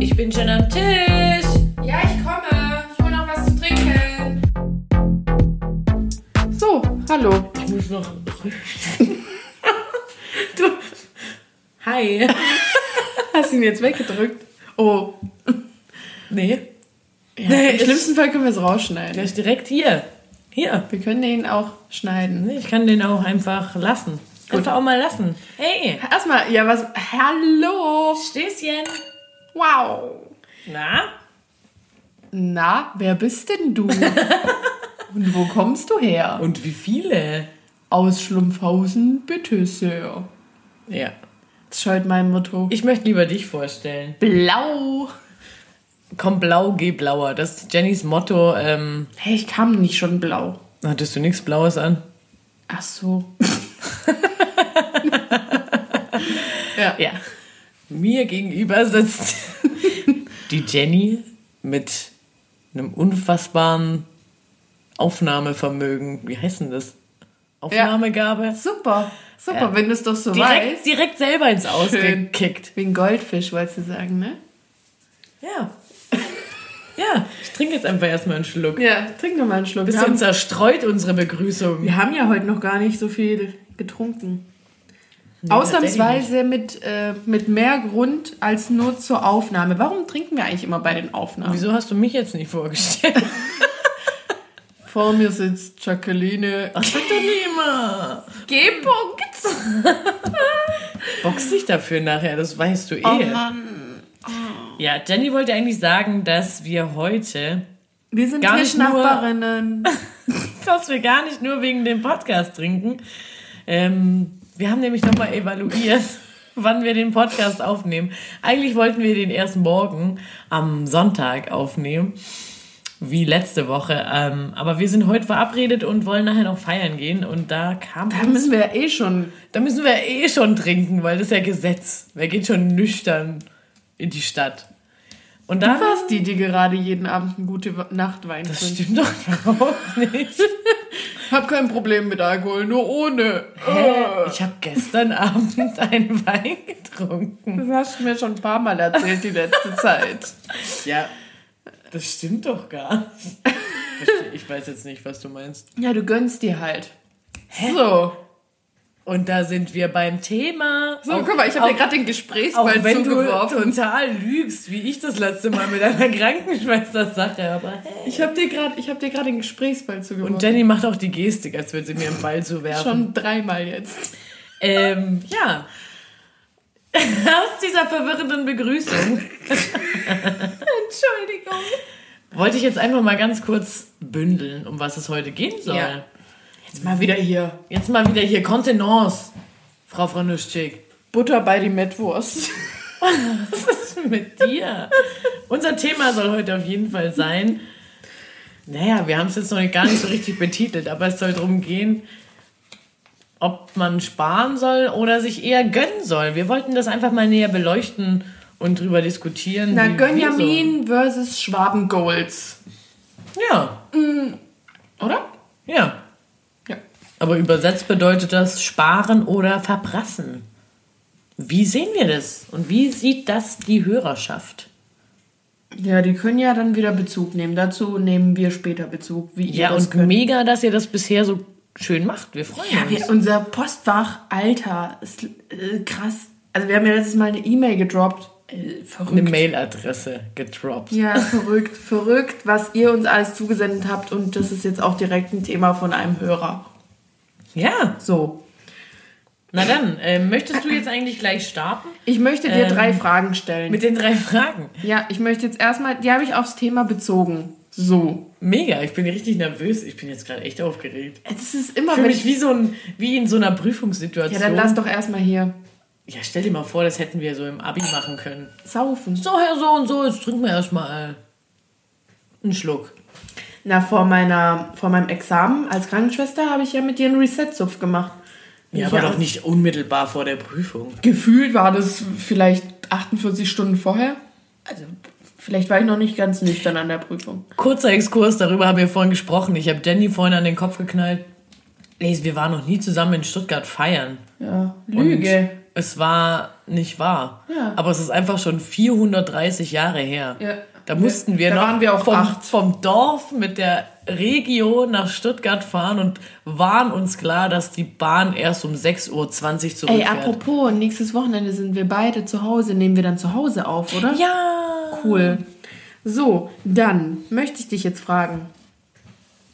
Ich bin schon am Tisch. Ja, ich komme. Ich hole noch was zu trinken. So, hallo. Ich muss noch. du. Hi. Hast du ihn jetzt weggedrückt? Oh. Nee. Ja, Nee, Im schlimmsten Fall können wir es rausschneiden. Der ist direkt hier. Hier. Wir können den auch schneiden. Ich kann den auch einfach lassen. Einfach auch mal lassen. Hey. Erstmal, ja, was. Hallo. Stößchen. Wow. Na? Na, wer bist denn du? Und wo kommst du her? Und wie viele? Aus Schlumpfhausen, bitte sehr. Ja. Das ist heute mein Motto. Ich möchte lieber dich vorstellen. Blau. Komm blau, geh blauer. Das ist Jennys Motto. Ähm, Hey, ich kam nicht schon blau. hattest du nichts Blaues an? Ach so. ja. Ja. Mir gegenüber sitzt die Jenny mit einem unfassbaren Aufnahmevermögen. Wie heißt denn das? Aufnahmegabe? Super. Super, Ja. wenn du es doch so Direkt, weißt. direkt selber ins Ausgekickt. Wie ein Goldfisch, wolltest du sagen, ne? Ja. Ja, ich trinke jetzt einfach erstmal einen Schluck. Ja, trink noch mal einen Schluck. Bisschen haben, zerstreut unsere Begrüßung. wir haben ja heute noch gar nicht so viel getrunken. Ausnahmsweise mit, äh, mit mehr Grund als nur zur Aufnahme. Warum trinken wir eigentlich immer bei den Aufnahmen? Wieso hast du mich jetzt nicht vorgestellt? Vor mir sitzt Jacqueline. Ach, sag doch nicht immer. G-Punkt. Box dich dafür nachher, das weißt du eh. Oh Mann. Ja, Jenny wollte eigentlich sagen, dass wir heute, Wir sind Gar nicht Tischnachbarinnen. dass wir gar nicht nur wegen dem Podcast trinken. Ähm, wir haben nämlich nochmal evaluiert, wann wir den Podcast aufnehmen. Eigentlich wollten wir den erst morgen am Sonntag aufnehmen, wie letzte Woche. Ähm, aber wir sind heute verabredet und wollen nachher noch feiern gehen. Und da kam Da müssen wir ja eh schon. Da müssen wir eh schon trinken, weil das ist ja Gesetz. Wer geht schon nüchtern in die Stadt? Und Du dann. warst die, die gerade jeden Abend eine gute Nachtwein Das trinkt. stimmt doch überhaupt nicht. Hab kein Problem mit Alkohol, nur ohne. Hä? Ich habe gestern Abend einen Wein getrunken. Das hast du mir schon ein paar Mal erzählt die letzte Zeit. Ja, das stimmt doch gar nicht. Ich weiß jetzt nicht, was du meinst. Ja, du gönnst dir halt. So. Und da sind wir beim Thema. So, Auch- guck mal, ich habe dir auch- gerade den Auch Gesprächsball wenn du zugeworfen. total lügst, wie ich das letzte Mal mit einer Krankenschwester-Sache, aber hey. Ich habe dir gerade hab dir gerade den Gesprächsball zugeworfen. Und Jenny macht auch die Gestik, als würde sie mir einen Ball zuwerfen. Schon dreimal jetzt. Ähm, ja. Aus dieser verwirrenden Begrüßung Entschuldigung. wollte ich jetzt einfach mal ganz kurz bündeln, um was es heute gehen soll. Ja. Jetzt mal wieder hier. Jetzt mal wieder hier Kontenance, Frau Franuschczyk. Butter bei die Mettwurst. Was ist mit dir? Unser Thema soll heute auf jeden Fall sein. Naja, wir haben es jetzt noch gar nicht so richtig betitelt, aber es soll darum gehen, ob man sparen soll oder sich eher gönnen soll. Wir wollten das einfach mal näher beleuchten und drüber diskutieren. Na, Gönjamin versus Schwabengolds. So. Ja, Oder? ja. Aber übersetzt bedeutet das sparen oder verprassen. Wie sehen wir das? Und wie sieht das die Hörerschaft? Ja, die können ja dann wieder Bezug nehmen. Dazu nehmen wir später Bezug, wie ihr Ja, das und könnt. mega, dass ihr das bisher so schön macht. Wir freuen Ja, uns. wir, unser Postfach, Alter, ist äh, krass. Also wir haben ja letztes Mal eine E-Mail gedroppt. Äh, verrückt. Eine Mailadresse gedroppt. Ja, verrückt, verrückt, was ihr uns alles zugesendet habt. Und das ist jetzt auch direkt ein Thema von einem Hörer. Ja, So. na dann, ähm, möchtest du jetzt eigentlich gleich starten? Ich möchte dir Ähm, drei Fragen stellen. Mit den drei Fragen. ja, ich möchte jetzt erstmal, die habe ich aufs Thema bezogen. So. Mega, ich bin richtig nervös. Ich bin jetzt gerade echt aufgeregt. Es ist immer, Für mich ich... wie so ein, wie in so einer Prüfungssituation. Ja, dann lass doch erstmal hier Ja, stell dir mal vor, das hätten wir so im Abi machen können. saufen. So, Herr, so und so, jetzt trinken wir erstmal einen Schluck. Na, vor, meiner, vor meinem Examen als Krankenschwester habe ich ja mit dir einen Reset-Suff gemacht. Ja, aber doch nicht unmittelbar vor der Prüfung. Gefühlt war das vielleicht 48 Stunden vorher. Also vielleicht war ich noch nicht ganz nüchtern an der Prüfung. Kurzer Exkurs, darüber haben wir vorhin gesprochen. Ich habe Jenny vorhin an den Kopf geknallt. Nee, wir waren noch nie zusammen in Stuttgart feiern. Ja, Lüge. Und es war nicht wahr. Ja. Aber es ist einfach schon 430 Jahre her. Ja. Da mussten wir Da noch waren wir auch vom, acht. vom Dorf mit der Regio nach Stuttgart fahren und waren uns klar, dass die Bahn erst um 6.20 Uhr Ey, zurückfährt. apropos, nächstes Wochenende sind wir beide zu Hause. Nehmen wir dann zu Hause auf, oder? ja! Cool. So, dann möchte ich dich jetzt fragen,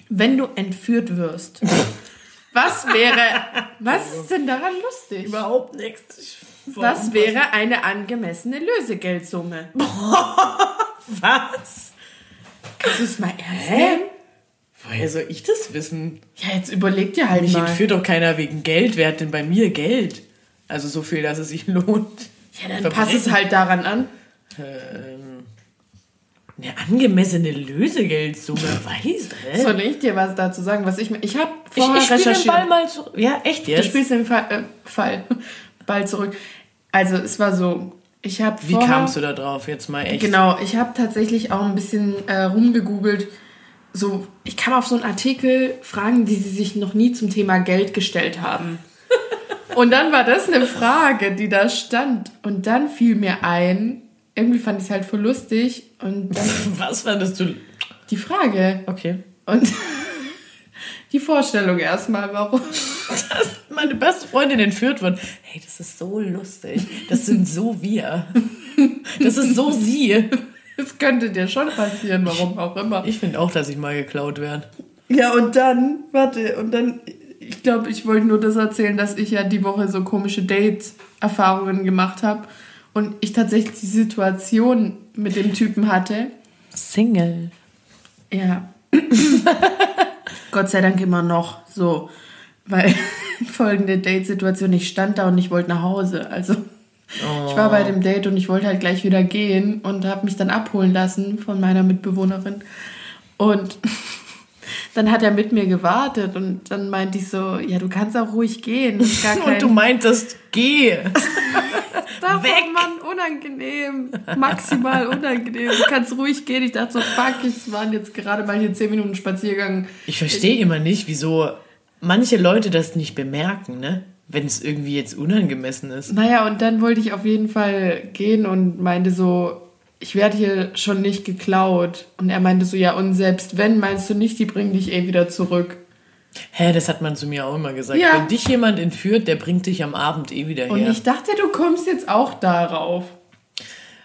wenn du entführt wirst, was wäre, was ist denn daran lustig? Überhaupt nichts. Was wäre eine angemessene Lösegeldsumme? Was? Kannst du es mal ernst nehmen? Woher soll ich das wissen? Ja, jetzt überleg dir halt Mich mal. entführt doch keiner wegen Geld. Wer hat denn bei mir Geld? Also so viel, dass es sich lohnt. Ja, dann pass es halt daran an. Ähm, eine angemessene Lösegeldsumme, weiß hä? Soll ich dir was dazu sagen, was ich. Ich habe Ich, vorher ich spiele den recherchiert. Ball mal zu. Ja, echt Du jetzt? spielst den Fall, äh, Fall Ball zurück. Also es war so, ich habe Wie kamst du da drauf jetzt mal echt? Genau, ich habe tatsächlich auch ein bisschen äh, rumgegoogelt. So, ich kam auf so einen Artikel, Fragen, die sie sich noch nie zum Thema Geld gestellt haben. Und dann war das eine Frage, die da stand. Und dann fiel mir ein, irgendwie fand ich es halt voll lustig. Und dann Was fandest du? die Frage. Okay. Und die Vorstellung erstmal, warum. Dass meine beste Freundin entführt wird. Hey, das ist so lustig. Das sind so wir. Das ist so sie. Das könnte dir schon passieren, warum auch immer. Ich finde auch, dass ich mal geklaut werde. Ja, und dann, warte, und dann, ich glaube, ich wollte nur das erzählen, dass ich ja die Woche so komische Date-Erfahrungen gemacht habe und ich tatsächlich die Situation mit dem Typen hatte. Single. Ja. Gott sei Dank immer noch so, weil folgende Date-Situation, ich stand da und ich wollte nach Hause. Also ich war bei dem Date und ich wollte halt gleich wieder gehen und habe mich dann abholen lassen von meiner Mitbewohnerin. Und dann hat er mit mir gewartet und dann meinte ich so, ja, du kannst auch ruhig gehen. Das kein Und du meintest, geh. Davon, weg. Mann, unangenehm. Maximal unangenehm. Du kannst ruhig gehen. Ich dachte so, fuck, ich waren jetzt gerade mal hier 10 Minuten Spaziergang. Ich verstehe immer nicht, wieso manche Leute das nicht bemerken, ne? Wenn es irgendwie jetzt unangemessen ist. Naja, und dann wollte ich auf jeden Fall gehen und meinte so, ich werde hier schon nicht geklaut. Und er meinte so, ja, und selbst wenn, meinst du nicht, die bringen dich eh wieder zurück. Hä, das hat man zu mir auch immer gesagt. Ja. Wenn dich jemand entführt, der bringt dich am Abend eh wieder Und her. ich dachte, du kommst jetzt auch darauf.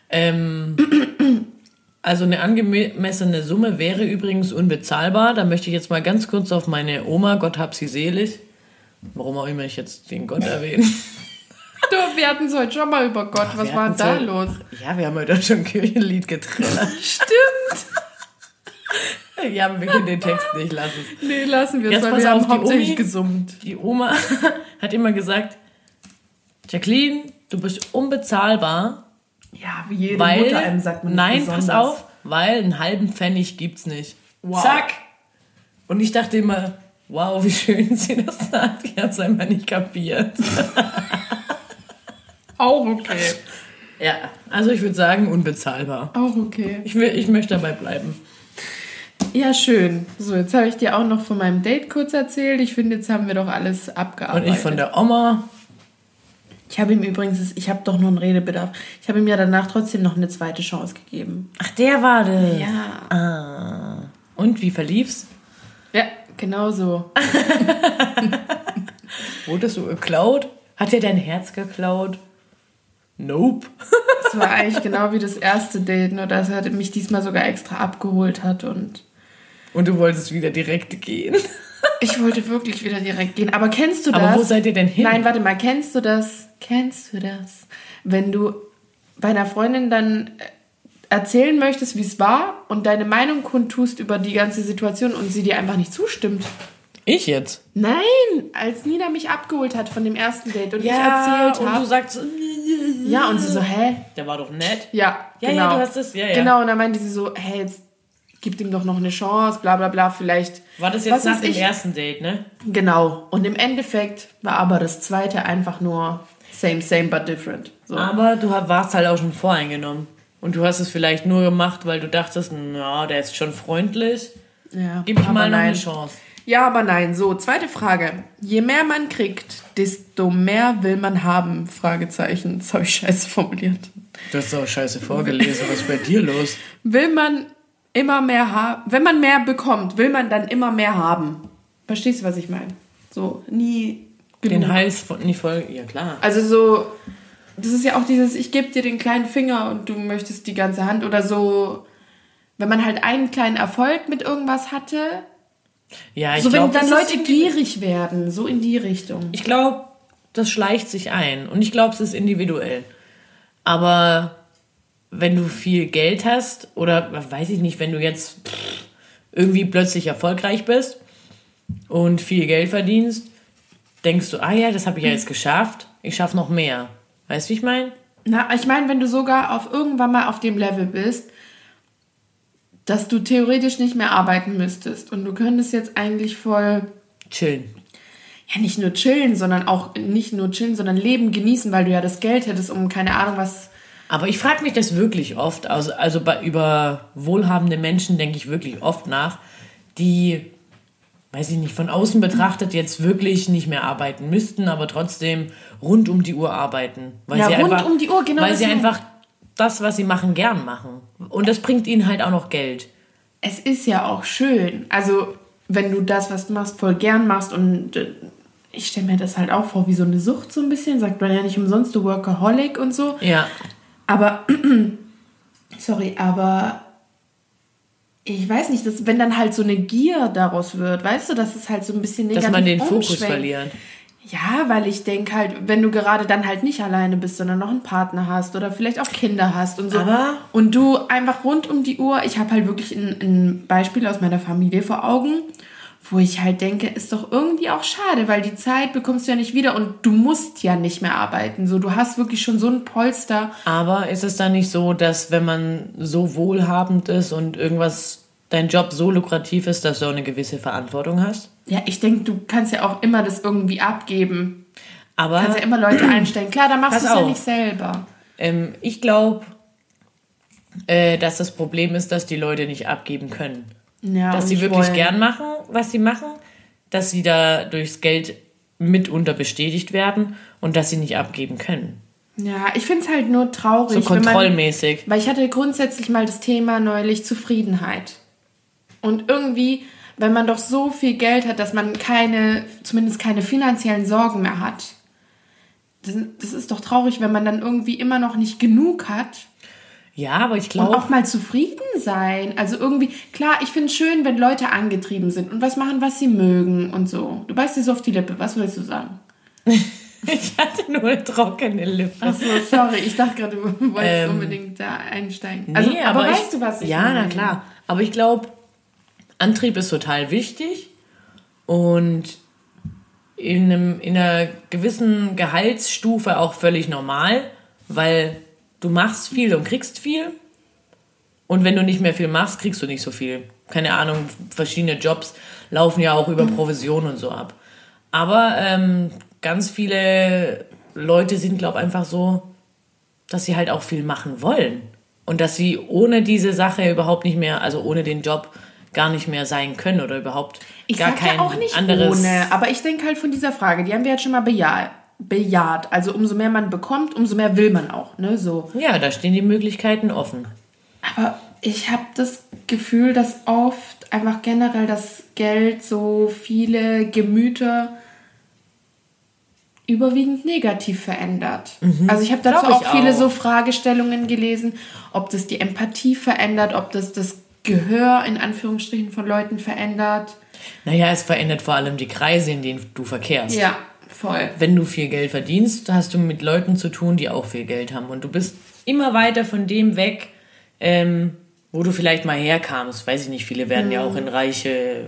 Ähm, also eine angemessene Summe wäre übrigens unbezahlbar. Da möchte ich jetzt mal ganz kurz auf meine Oma, Gott hab sie selig, warum auch immer ich jetzt den Gott erwähne. Du, wir hatten es heute schon mal über Gott. Was Wir war da ja- los? Ja, wir haben heute schon ein Kirchenlied getrellert. Stimmt. ja, aber wir können den Text nicht lassen. Nee, lassen wir es, weil wir haben die hauptsächlich Omi- gesummt. Die Oma hat immer gesagt, Jacqueline, du bist unbezahlbar, Ja, wie jede weil... Mutter einem sagt man nein, besonders. pass auf, weil einen halben Pfennig gibt's nicht. Wow. Zack! Und ich dachte immer, wow, wie schön sie das sagt. Ich hab's einfach nicht kapiert. Auch okay. Ja, also ich würde sagen, unbezahlbar. Auch okay. Ich, will, ich möchte dabei bleiben. Ja, schön. So, jetzt habe ich dir auch noch von meinem Date kurz erzählt. Ich finde, jetzt haben wir doch alles Und abgearbeitet. ich von der Oma. Ich habe ihm übrigens, ich habe doch nur einen Redebedarf. Ich habe ihm ja danach trotzdem noch eine zweite Chance gegeben. Ach, der war das. Ja. Ah. Und wie verlief's? Ja, genau so. Wurdest du geklaut? Hat er dein Herz geklaut? Nope. Es war eigentlich genau wie das erste Date, nur dass er mich diesmal sogar extra abgeholt hat und Und du wolltest wieder direkt gehen. Ich wollte wirklich wieder direkt gehen. Aber kennst du das? Aber wo seid ihr denn hin? Nein, warte mal, kennst du das? Kennst du das? Wenn du bei einer Freundin dann äh, erzählen möchtest, wie es war und deine Meinung kundtust über die ganze Situation und sie dir einfach nicht zustimmt. Ich jetzt? Nein, als Nina mich abgeholt hat von dem ersten Date und ich erzählt und du habe. sagst, Ja, und sie so, hä? der war doch nett. Ja, Ja, genau. ja, du hast es, ja, ja. Genau, und dann meinte sie so, hey, jetzt gib ihm doch noch eine Chance, bla bla bla, vielleicht. War das jetzt nach dem ich? ersten Date, ne? Genau. Und im Endeffekt war aber das zweite einfach nur same, same, but different. So. Aber du warst halt auch schon voreingenommen. Und du hast es vielleicht nur gemacht, weil du dachtest, na, der ist schon freundlich. Ja, Gib ich mal noch nein. eine Chance. Ja, aber nein. So, zweite Frage. Je mehr man kriegt, desto mehr will man haben? Fragezeichen. Das habe ich scheiße formuliert. Du hast auch scheiße vorgelesen. Was ist bei dir los? Will man immer mehr haben? Wenn man mehr bekommt, will man dann immer mehr haben? Verstehst du, was ich meine? So, nie genug. Den Hals von, nie voll, ja klar. Also so, das ist ja auch dieses, ich gebe dir den kleinen Finger und du möchtest die ganze Hand oder so, wenn man halt einen kleinen Erfolg mit irgendwas hatte. Ja, ich So, glaub, wenn dann Leute gierig werden, so in die Richtung. Ich glaube, das schleicht sich ein und ich glaube, es ist individuell. Aber wenn du viel Geld hast oder weiß ich nicht, wenn du jetzt irgendwie plötzlich erfolgreich bist und viel Geld verdienst, denkst du, ah ja, das habe ich ja jetzt geschafft, ich schaffe noch mehr. Weißt du, wie ich meine? Na, ich meine, wenn du sogar auf irgendwann mal auf dem Level bist, dass du theoretisch nicht mehr arbeiten müsstest und du könntest jetzt eigentlich voll chillen. Ja, nicht nur chillen, sondern auch nicht nur chillen, sondern Leben genießen, weil du ja das Geld hättest, um keine Ahnung was. Aber ich frage mich das wirklich oft. Also, also bei, über wohlhabende Menschen denke ich wirklich oft nach, die weiß ich nicht, von außen betrachtet jetzt wirklich nicht mehr arbeiten müssten, aber trotzdem rund um die Uhr arbeiten. Weil ja, sie rund einfach, um die Uhr, genau. Weil sie einfach das, was sie machen, gern machen. Und das bringt ihnen halt auch noch Geld. Es ist ja auch schön. Also, wenn du das, was du machst, voll gern machst und äh, ich stelle mir das halt auch vor wie so eine Sucht so ein bisschen, sagt man ja nicht umsonst, du Workaholic und so. Ja. Aber, sorry, aber ich weiß nicht, dass, wenn dann halt so eine Gier daraus wird, weißt du, dass es halt so ein bisschen negativ Dass man den Fokus verliert. Ja, weil ich denke halt, wenn du gerade dann halt nicht alleine bist, sondern noch einen Partner hast oder vielleicht auch Kinder hast und so. Aber und du einfach rund um die Uhr, ich habe halt wirklich ein, ein Beispiel aus meiner Familie vor Augen, wo ich halt denke, ist doch irgendwie auch schade, weil die Zeit bekommst du ja nicht wieder und du musst ja nicht mehr arbeiten. So, du hast wirklich schon so ein Polster. Aber ist es dann nicht so, dass wenn man so wohlhabend ist und irgendwas dein Job so lukrativ ist, dass du auch eine gewisse Verantwortung hast? Ja, ich denke, du kannst ja auch immer das irgendwie abgeben. Aber du kannst ja immer Leute einstellen. Klar, da machst du es ja nicht selber. Ähm, ich glaube, äh, dass das Problem ist, dass die Leute nicht abgeben können. Ja, dass sie wirklich wollen. gern machen, was sie machen, dass sie da durchs Geld mitunter bestätigt werden und dass sie nicht abgeben können. Ja, ich finde es halt nur traurig. So kontrollmäßig. Man, weil ich hatte grundsätzlich mal das Thema neulich Zufriedenheit. Und irgendwie, wenn man doch so viel Geld hat, dass man keine, zumindest keine finanziellen Sorgen mehr hat, das, das ist doch traurig, wenn man dann irgendwie immer noch nicht genug hat. Ja, aber ich glaube. Und auch mal zufrieden sein. Also irgendwie, klar, ich finde es schön, wenn Leute angetrieben sind und was machen, was sie mögen und so. Du beißt dir so auf die Lippe, was willst du sagen? ich hatte nur eine trockene Lippe. Achso, sorry, ich dachte gerade, du wolltest ähm, unbedingt da einsteigen. Also, nee, aber, aber weißt ich, du, was ich Ja, meine? na klar. Aber ich glaube, Antrieb ist total wichtig und in, einem, in einer gewissen Gehaltsstufe auch völlig normal, weil du machst viel und kriegst viel. Und wenn du nicht mehr viel machst, kriegst du nicht so viel. Keine Ahnung, verschiedene Jobs laufen ja auch über. Provision und so ab. Aber ähm, ganz viele Leute sind, glaube ich, einfach so, dass sie halt auch viel machen wollen. Und dass sie ohne diese Sache überhaupt nicht mehr, also ohne den Job, gar nicht mehr sein können oder überhaupt ich gar kein ja auch nicht anderes. Ohne, aber ich denke halt von dieser Frage, die haben wir jetzt schon mal bejaht. Bejaht. Also umso mehr man bekommt, umso mehr will man auch. Ne? So. Ja, da stehen die Möglichkeiten offen. Aber ich habe das Gefühl, dass oft einfach generell das Geld so viele Gemüter überwiegend negativ verändert. Mhm. Also ich habe dazu auch, auch viele so Fragestellungen gelesen, ob das die Empathie verändert, ob das das Gehör in Anführungsstrichen von Leuten verändert. Naja, es verändert vor allem die Kreise, in denen du verkehrst. Ja, voll. Wenn du viel Geld verdienst, hast du mit Leuten zu tun, die auch viel Geld haben. Und du bist immer weiter von dem weg, ähm, wo du vielleicht mal herkamst. Weiß ich nicht, viele werden mhm. ja auch in reiche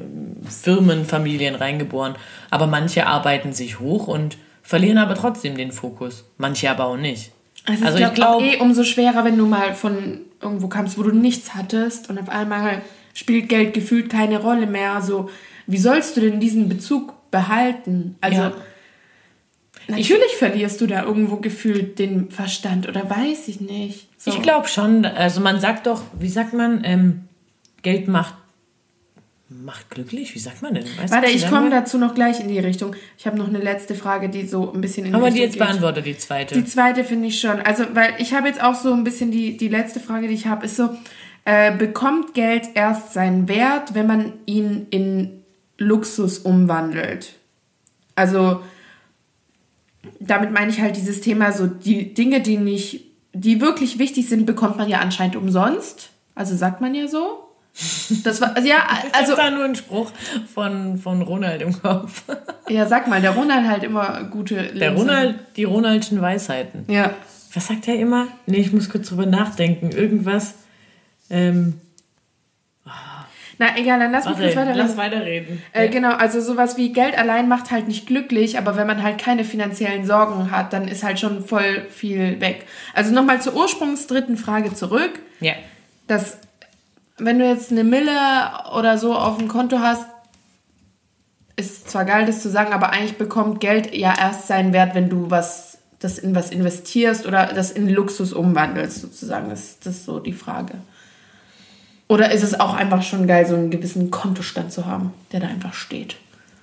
Firmenfamilien reingeboren. Aber manche arbeiten sich hoch und verlieren aber trotzdem den Fokus. Manche aber auch nicht. Also, also ich glaube glaub, eh umso schwerer, wenn du mal von irgendwo kamst, wo du nichts hattest und auf einmal spielt Geld gefühlt keine Rolle mehr. Also, wie sollst du denn diesen Bezug behalten? Also, ja. Natürlich ich, verlierst du da irgendwo gefühlt den Verstand oder weiß ich nicht. So. Ich glaube schon. Also, man sagt doch, wie sagt man, ähm, Geld macht macht glücklich? Wie sagt man denn? Weißt Warte, ich komme dazu noch gleich in die Richtung. Ich habe noch eine letzte Frage, die so ein bisschen in Haben wir Richtung die jetzt geht. beantwortet, die zweite? Die zweite finde ich schon. Also, weil ich habe jetzt auch so ein bisschen die, die letzte Frage, die ich habe, ist so, äh, bekommt Geld erst seinen Wert, wenn man ihn in Luxus umwandelt? Also, damit meine ich halt dieses Thema, so die Dinge, die nicht, die wirklich wichtig sind, bekommt man ja anscheinend umsonst. Also sagt man ja so. Das war, ja, also also, da nur ein Spruch von, von Ronald im Kopf. ja, sag mal, der Ronald halt immer gute Der Ronald, die Ronaldschen Weisheiten. Ja. Was sagt er immer? Nee, ich muss kurz drüber nachdenken. Irgendwas. Ähm, Na, egal, dann lass mich kurz weiterreden. lass weiterreden. Äh, Genau, also sowas wie Geld allein macht halt nicht glücklich, aber wenn man halt keine finanziellen Sorgen hat, dann ist halt schon voll viel weg. Also nochmal zur ursprungsdritten Frage zurück. Ja. Dass, wenn du jetzt eine Mille oder so auf dem Konto hast, ist zwar geil, das zu sagen, aber eigentlich bekommt Geld ja erst seinen Wert, wenn du was, das in was investierst oder das in Luxus umwandelst, sozusagen. Das, das ist so die Frage. Oder ist es auch einfach schon geil, so einen gewissen Kontostand zu haben, der da einfach steht?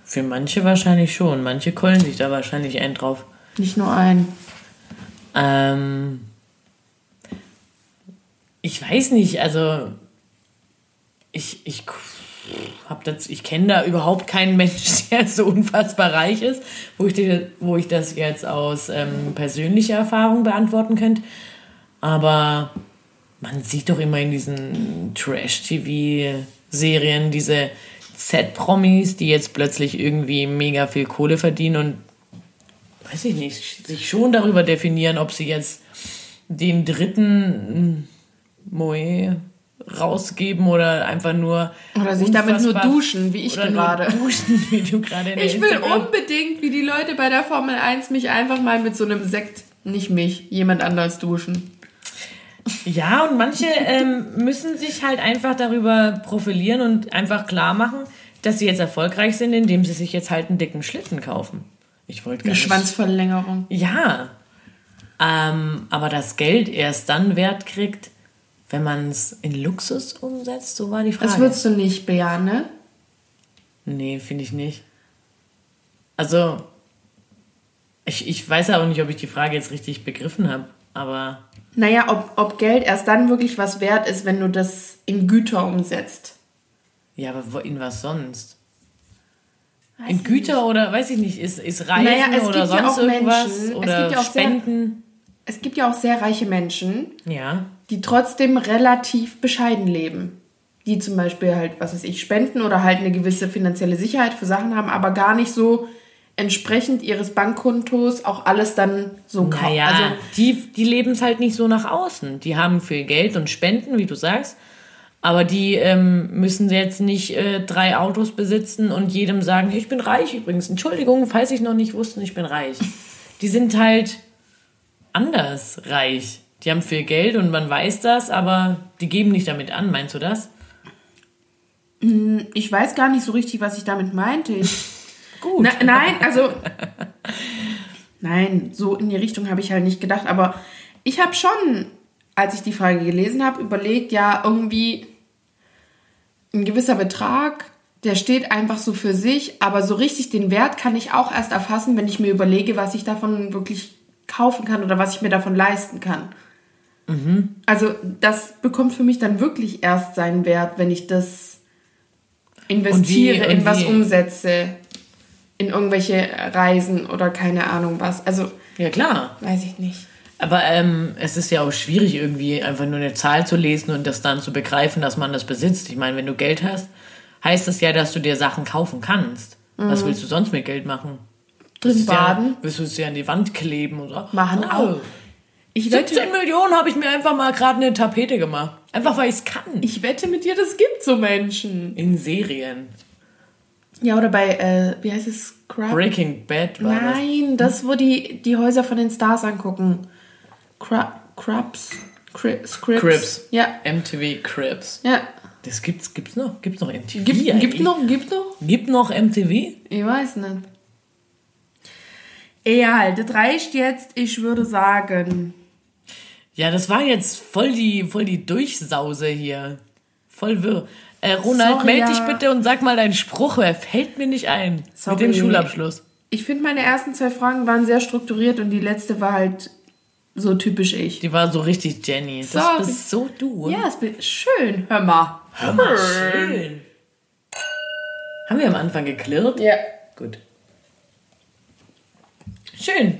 Für manche wahrscheinlich schon. Manche keulen sich da wahrscheinlich ein drauf. Nicht nur ein. Ähm, ich weiß nicht, also ich, ich, hab das, ich kenne da überhaupt keinen Mensch, der so unfassbar reich ist, wo ich, dir, wo ich das jetzt aus ähm, persönlicher Erfahrung beantworten könnte. Aber man sieht doch immer in diesen Trash-TV-Serien diese Z-Promis, die jetzt plötzlich irgendwie mega viel Kohle verdienen und weiß ich nicht, sich schon darüber definieren, ob sie jetzt den dritten Moe rausgeben oder einfach nur Oder sich damit nur duschen, wie ich gerade. Duschen, wie du gerade Ich will Instagram- unbedingt, wie die Leute bei der Formel 1, mich einfach mal mit so einem Sekt, nicht mich, jemand anders duschen. Ja, und manche ähm, müssen sich halt einfach darüber profilieren und einfach klar machen, dass sie jetzt erfolgreich sind, indem sie sich jetzt halt einen dicken Schlitten kaufen. Ich wollte Eine nicht. Schwanzverlängerung. Ja. Ähm, aber das Geld erst dann Wert kriegt, wenn man es in Luxus umsetzt, so war die Frage. Das würdest du nicht bejahen, ne? Nee, finde ich nicht. Also, ich, ich weiß auch nicht, ob ich die Frage jetzt richtig begriffen habe, aber Naja, ob, ob Geld erst dann wirklich was wert ist, wenn du das in Güter umsetzt. ja, aber in was sonst? Weiß In Güter oder weiß ich nicht, ist, ist Reisen Naja, es oder gibt ja sonst auch irgendwas Menschen, es oder gibt ja auch sehr- Spenden? Es gibt ja auch sehr reiche Menschen, Ja. die trotzdem relativ bescheiden leben. Die zum Beispiel halt, was weiß ich, spenden oder halt eine gewisse finanzielle Sicherheit für Sachen haben, aber gar nicht so entsprechend ihres Bankkontos auch alles dann so kaufen. Naja, Also, die, die leben es halt nicht so nach außen. Die haben viel Geld und Spenden, wie du sagst. Aber die ähm, müssen jetzt nicht äh, drei Autos besitzen und jedem sagen, ich bin reich übrigens. Entschuldigung, falls ich noch nicht wusste, ich bin reich. Die sind halt anders reich. Die haben viel Geld und man weiß das, aber die geben nicht damit an. Meinst du das? ich weiß gar nicht so richtig, was ich damit meinte. Ich, Gut. Na, nein, also. Nein, so in die Richtung habe ich halt nicht gedacht. Aber ich habe schon, als ich die Frage gelesen habe, überlegt, ja, irgendwie ein gewisser Betrag, der steht einfach so für sich. Aber so richtig den Wert kann ich auch erst erfassen, wenn ich mir überlege, was ich davon wirklich kaufen kann oder was ich mir davon leisten kann. Also das bekommt für mich dann wirklich erst seinen Wert, wenn ich das investiere, und in was wie- umsetze, in irgendwelche Reisen oder keine Ahnung was. Also Ja, klar. weiß ich nicht. Aber ähm, es ist ja auch schwierig, irgendwie einfach nur eine Zahl zu lesen und das dann zu begreifen, dass man das besitzt. Ich meine, wenn du Geld hast, heißt das ja, dass du dir Sachen kaufen kannst. Was willst du sonst mit Geld machen? Drin baden. Ja, willst du es ja an die Wand kleben so? Machen Oh, auch. Ich wette, 17 Millionen habe ich mir einfach mal gerade eine Tapete gemacht. Einfach weil ich es kann. ich wette mit dir, das gibt so Menschen. In Serien. Ja, oder bei, äh, wie heißt es? Crab? Breaking Bad war das. Nein, das, wo die die Häuser von den Stars angucken. Cri Scripts? Crips. Ja, MTV Crips. ja. Das gibt's, gibt's noch? Gibt's noch MTV? Gibt, gibt noch, gibt noch? Gibt noch MTV? Ich weiß nicht. Egal, das reicht jetzt. Ich würde sagen, Ja, das war jetzt voll die, voll die Durchsause hier. Voll wirr. Äh, Ronald, Sorry, meld ja. dich bitte und sag mal deinen Spruch. Er fällt mir nicht ein. Sorry. Mit dem Schulabschluss. Ich finde, meine ersten zwei Fragen waren sehr strukturiert und die letzte war halt so typisch ich. Die war so richtig Jenny. Das Sorry. bist so du. Ja, es bin schön. Hör mal. Hör mal, schön. Haben wir am Anfang geklirrt? Ja. Gut. Schön.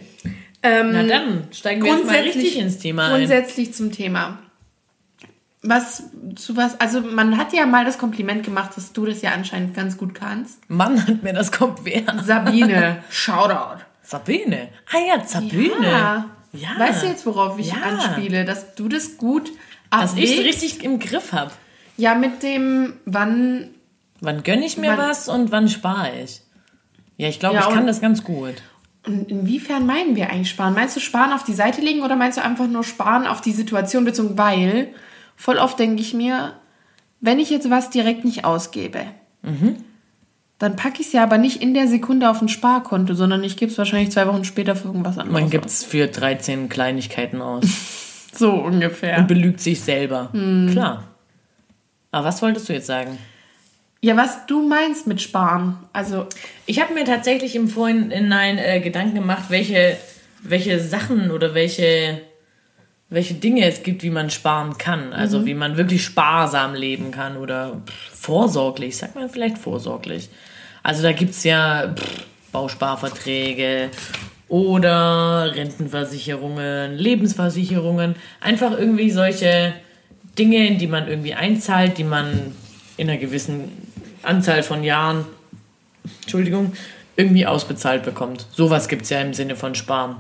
Ähm, Na dann, steigen wir jetzt mal richtig ins Thema ein. Grundsätzlich zum Thema. Was, zu was, also man hat ja mal das Kompliment gemacht, dass du das ja anscheinend ganz gut kannst. Mann hat mir das wer. Sabine, Shoutout. Sabine. Ah ja, Sabine. Ja. Ja. Weißt du jetzt, worauf ich Ja. anspiele? Dass du das gut Dass ich es abwägst? richtig im Griff habe. Ja, mit dem, wann Wann gönne ich mir Wann- was und wann spare ich? Ja, ich glaube, Ja, ich kann das ganz gut. Und inwiefern meinen wir eigentlich sparen? Meinst du sparen auf die Seite legen oder meinst du einfach nur sparen auf die Situation bezogen? Weil voll oft denke ich mir, wenn ich jetzt was direkt nicht ausgebe, dann packe ich es ja aber nicht in der Sekunde auf ein Sparkonto, sondern ich gebe es wahrscheinlich zwei Wochen später für irgendwas anderes. Man gibt es für 13 Kleinigkeiten aus so ungefähr. und belügt sich selber. Hm. Klar. Aber was wolltest du jetzt sagen? Ja, was du meinst mit sparen? Also, Ich habe mir tatsächlich im Vorhinein äh, Gedanken gemacht, welche, welche Sachen oder welche, welche Dinge es gibt, wie man sparen kann. Also wie man wirklich sparsam leben kann oder pff, vorsorglich, sagt man vielleicht vorsorglich. Also da gibt es ja pff, Bausparverträge oder Rentenversicherungen, Lebensversicherungen. Einfach irgendwie solche Dinge, in die man irgendwie einzahlt, die man in einer gewissen Anzahl von Jahren Entschuldigung, irgendwie ausbezahlt bekommt. Sowas gibt es ja im Sinne von Sparen.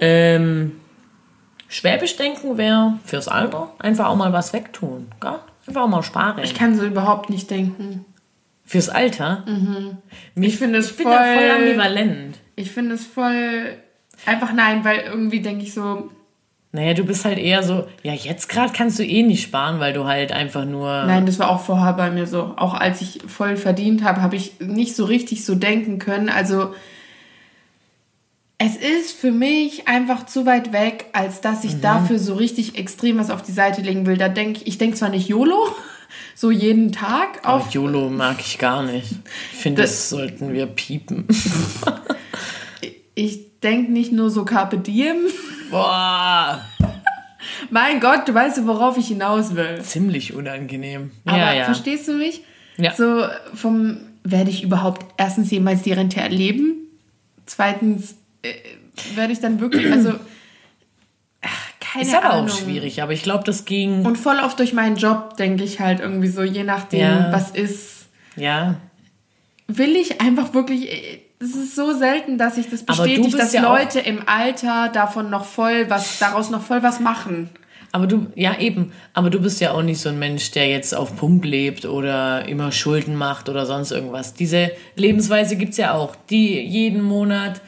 Ähm, Schwäbisch denken wäre fürs Alter einfach auch mal was wegtun. Gell? Einfach auch mal sparen. ich kann so überhaupt nicht denken. Fürs Alter? Ich finde es Ich bin da voll voll- ambivalent. Ich finde es voll einfach nein, weil irgendwie denke ich so, Naja, du bist halt eher so, ja, jetzt gerade kannst du eh nicht sparen, weil du halt einfach nur. Nein, das war auch vorher bei mir so. Auch als ich voll verdient habe, habe ich nicht so richtig so denken können. Also es ist für mich einfach zu weit weg, als dass Mhm. ich dafür so richtig extrem was auf die Seite legen will. Da denke ich, ich denke zwar nicht YOLO, so jeden Tag Aber auf. YOLO mag ich gar nicht. Ich finde, das, Das- sollten wir piepen. Ich denke nicht nur so Carpe Diem. Boah, Mein Gott, du weißt, worauf ich hinaus will. ziemlich unangenehm. Aber ja, ja. verstehst du mich? Ja. So vom, werde ich überhaupt erstens jemals die Rente erleben? Zweitens, werde ich dann wirklich, also, ach, keine Ist aber Ahnung. auch schwierig, aber ich glaube, das ging. Und voll oft durch meinen Job denke ich halt irgendwie so, je nachdem, Ja. was ist, Ja, will ich einfach wirklich, äh, es ist so selten, dass ich das bist dass ja Leute im Alter davon noch voll was, daraus noch voll was machen. aber du, ja eben, aber du bist ja auch nicht so ein Mensch, der jetzt auf Pump lebt oder immer Schulden macht oder sonst irgendwas. Diese Lebensweise gibt's ja auch, die jeden Monat,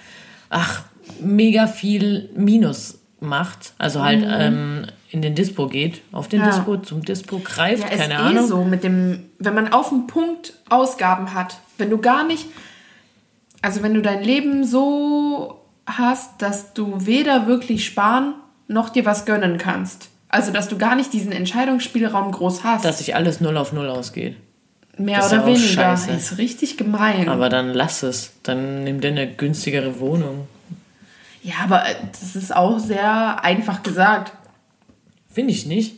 ach, mega viel Minus macht. Also halt ähm, in den Dispo geht, auf den Mhm. Ja. Dispo, zum Dispo greift, Ja, ist keine eh Ahnung. so mit dem, wenn man auf den Punkt Ausgaben hat, wenn du gar nicht, also wenn du dein Leben so hast, dass du weder wirklich sparen noch dir was gönnen kannst. Also dass du gar nicht diesen Entscheidungsspielraum groß hast. Dass sich alles null auf null ausgeht. Mehr das oder ja weniger. scheiße. Ist richtig gemein. Aber dann lass es. Dann nimm dir eine günstigere Wohnung. ja, aber äh, das ist auch sehr einfach gesagt. Finde ich nicht.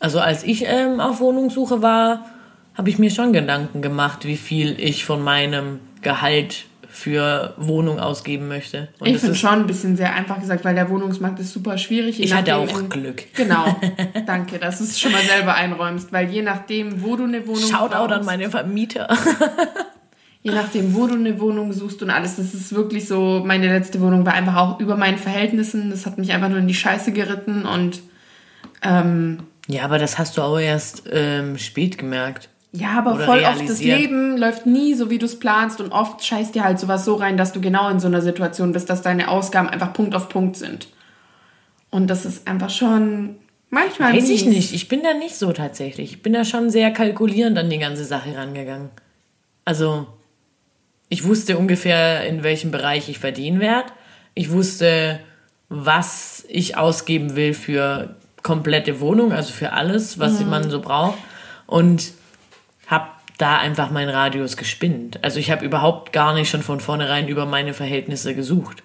Also als ich ähm, auf Wohnungssuche war, habe ich mir schon Gedanken gemacht, wie viel ich von meinem Gehalt für Wohnung ausgeben möchte. Und ich finde ist, schon ein bisschen sehr einfach gesagt, weil der Wohnungsmarkt ist super schwierig. ich hatte auch in- Glück. Genau, danke, dass du es schon mal selber einräumst, weil je nachdem, wo du eine Wohnung Shoutout an meine Vermieter. je nachdem, wo du eine Wohnung suchst und alles, das ist wirklich so, meine letzte Wohnung war einfach auch über meinen Verhältnissen, das hat mich einfach nur in die Scheiße geritten und ähm, Ja, aber das hast du auch erst ähm, spät gemerkt. Ja, aber voll oft das. Leben läuft nie so, wie du es planst und oft scheißt dir halt sowas so rein, dass du genau in so einer Situation bist, dass deine Ausgaben einfach Punkt auf Punkt sind. Und das ist einfach schon manchmal Weiß ich mies. nicht. Ich bin da nicht so tatsächlich. Ich bin da schon sehr kalkulierend an die ganze Sache rangegangen. Also, ich wusste ungefähr, in welchem Bereich ich verdienen werde. Ich wusste, was ich ausgeben will für komplette Wohnung, also für alles, was Mhm. man so braucht. und habe da einfach meinen Radius gespinnt. Also ich habe überhaupt gar nicht schon von vornherein über meine Verhältnisse gesucht.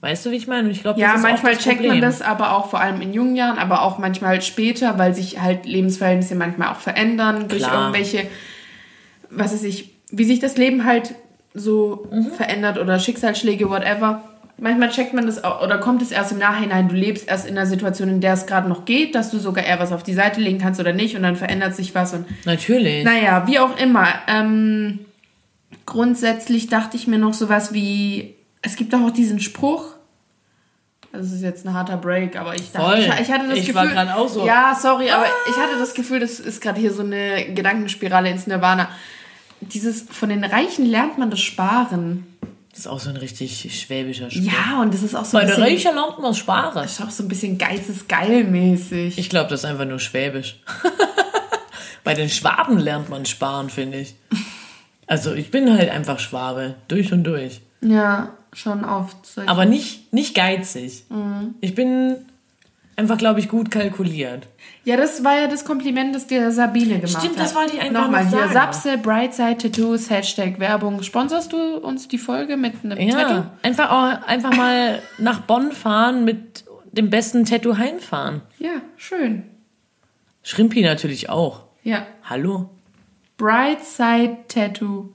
Weißt du, wie ich meine? Ich glaube, ja, manchmal checkt man das, aber auch vor allem in jungen Jahren, aber auch manchmal später, weil sich halt Lebensverhältnisse manchmal auch verändern durch Klar. irgendwelche, was weiß ich, wie sich das Leben halt so mhm. verändert oder Schicksalsschläge, whatever. Manchmal checkt man das auch, oder kommt es erst im Nachhinein, du lebst erst in einer Situation, in der es gerade noch geht, dass du sogar eher was auf die Seite legen kannst oder nicht und dann verändert sich was und. Natürlich. Naja, wie auch immer. Ähm, grundsätzlich dachte ich mir noch sowas wie, es gibt doch auch diesen Spruch, das ist jetzt ein harter Break, aber ich dachte, Voll. ich, ich hatte das ich Gefühl. War auch so. Ja, sorry, aber ich hatte das Gefühl, das ist gerade hier so eine Gedankenspirale ins Nirvana. Dieses, von den Reichen lernt man das Sparen. Das ist auch so ein richtig schwäbischer Spruch. Ja, und das ist auch so Bei ein bisschen... Bei den Reichen lernt man Sparen. Das ist auch so ein bisschen geizesgeil-mäßig. Ich glaube, das ist einfach nur schwäbisch. Bei den Schwaben lernt man Sparen, finde ich. Also ich bin halt einfach Schwabe, durch und durch. Ja, schon oft. Aber nicht, nicht geizig. Mhm. Ich bin einfach, glaube ich, gut kalkuliert. Ja, das war ja das Kompliment, das dir Sabine gemacht hat. Stimmt, das wollte ich einfach Nochmal noch sagen. hier, Sapse, Brightside Tattoos, Hashtag Werbung. Sponsorst du uns die Folge mit einem ja, Tattoo? Einfach, auch, einfach mal nach Bonn fahren mit dem besten Tattoo heimfahren. Ja, schön. Schrimpi natürlich auch. Ja. Hallo? Brightside Tattoo.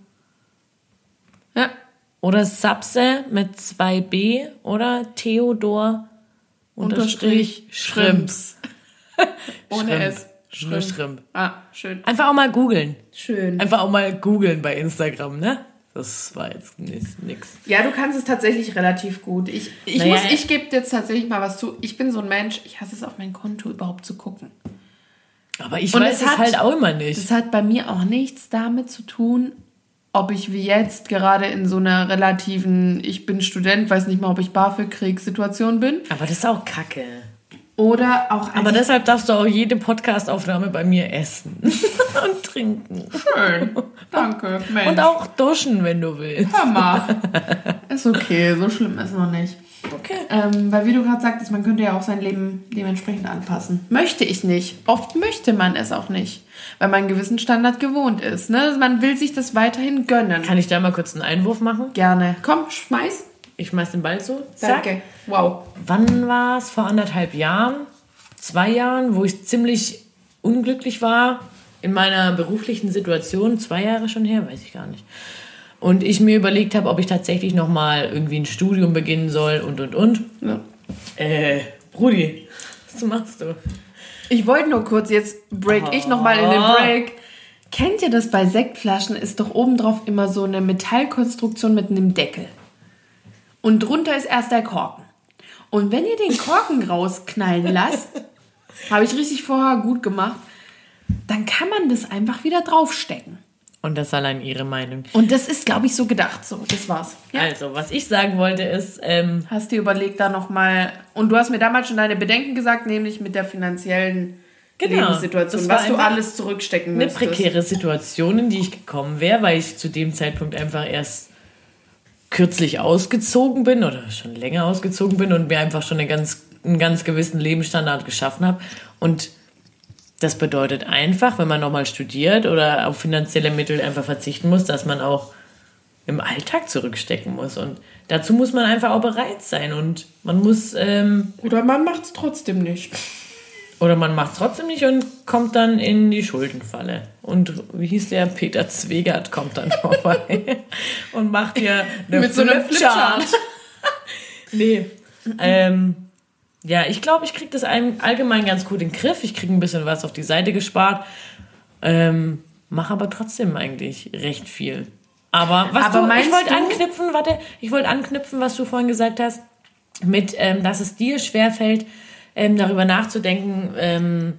Ja. Oder Sapse mit 2b oder Theodor unterstrich Schrimps. Ohne Schrimp. S. Schrimp. Schrimp. Ah, schön. Einfach auch mal googeln. Schön. Einfach auch mal googeln bei Instagram, ne? Das war jetzt nix. Ja, du kannst es tatsächlich relativ gut. Ich, ich, naja, ich gebe jetzt tatsächlich mal was zu. Ich bin so ein Mensch, ich hasse es auf mein Konto überhaupt zu gucken. Aber ich Und weiß es, hat, halt auch immer nicht. Das hat bei mir auch nichts damit zu tun, ob ich wie jetzt gerade in so einer relativen, ich bin Student, weiß nicht mal, ob ich BAföG krieg, Situation bin. Aber das ist auch kacke. Oder auch. Aber deshalb darfst du auch jede Podcastaufnahme bei mir essen und trinken. Schön. Danke, Mensch. Und auch duschen, wenn du willst. Hör mal. Ist okay, so schlimm ist noch nicht. Okay. Ähm, weil wie du gerade sagtest, man könnte ja auch sein Leben dementsprechend anpassen. Möchte ich nicht. Oft möchte man es auch nicht, weil man einen gewissen Standard gewohnt ist. Ne? Man will sich das weiterhin gönnen. Kann ich da mal kurz einen Einwurf machen? Gerne. Komm, schmeiß. Ich schmeiß den Ball so. Zack. Danke. Wow. Wann war es? Vor anderthalb Jahren? Zwei Jahren, wo ich ziemlich unglücklich war in meiner beruflichen Situation. Zwei Jahre schon her, weiß ich gar nicht. Und ich mir überlegt habe, ob ich tatsächlich nochmal irgendwie ein Studium beginnen soll und und und. Ja. Äh, Brudi, was machst du? Ich wollte nur kurz, jetzt break oh. ich nochmal in den Break. Kennt ihr das bei Sektflaschen? Ist doch obendrauf immer so eine Metallkonstruktion mit einem Deckel. Und drunter ist erst der Korken. Und wenn ihr den Korken rausknallen lasst, habe ich richtig vorher gut gemacht, dann kann man das einfach wieder draufstecken. Und das ist allein ihre Meinung. Und das ist, glaube ich, so gedacht. So, das war's. Ja. Also, was ich sagen wollte ist. Ähm, hast du überlegt, da nochmal. Und du hast mir damals schon deine Bedenken gesagt, nämlich mit der finanziellen genau, Lebenssituation, was du alles zurückstecken müsstest. Eine prekäre Situation, in die ich gekommen wäre, weil ich zu dem Zeitpunkt einfach erst kürzlich ausgezogen bin oder schon länger ausgezogen bin und mir einfach schon eine ganz, einen ganz gewissen Lebensstandard geschaffen habe. Und das bedeutet einfach, wenn man nochmal studiert oder auf finanzielle Mittel einfach verzichten muss, dass man auch im Alltag zurückstecken muss. Und dazu muss man einfach auch bereit sein. Und man muss. Ähm, oder man macht es trotzdem nicht. Oder man macht es trotzdem nicht und kommt dann in die Schuldenfalle. Und wie hieß der? Peter Zwegert kommt dann vorbei und macht hier eine Mit so einem Flipchart. nee. ähm, ja, ich glaube, ich kriege das allgemein ganz gut in den Griff. Ich kriege ein bisschen was auf die Seite gespart. Ähm, Mache aber trotzdem eigentlich recht viel. Aber was aber du, ich wollte anknüpfen, warte, ich wollte anknüpfen, was du vorhin gesagt hast, mit, ähm, dass es dir schwerfällt, ähm, darüber nachzudenken ähm,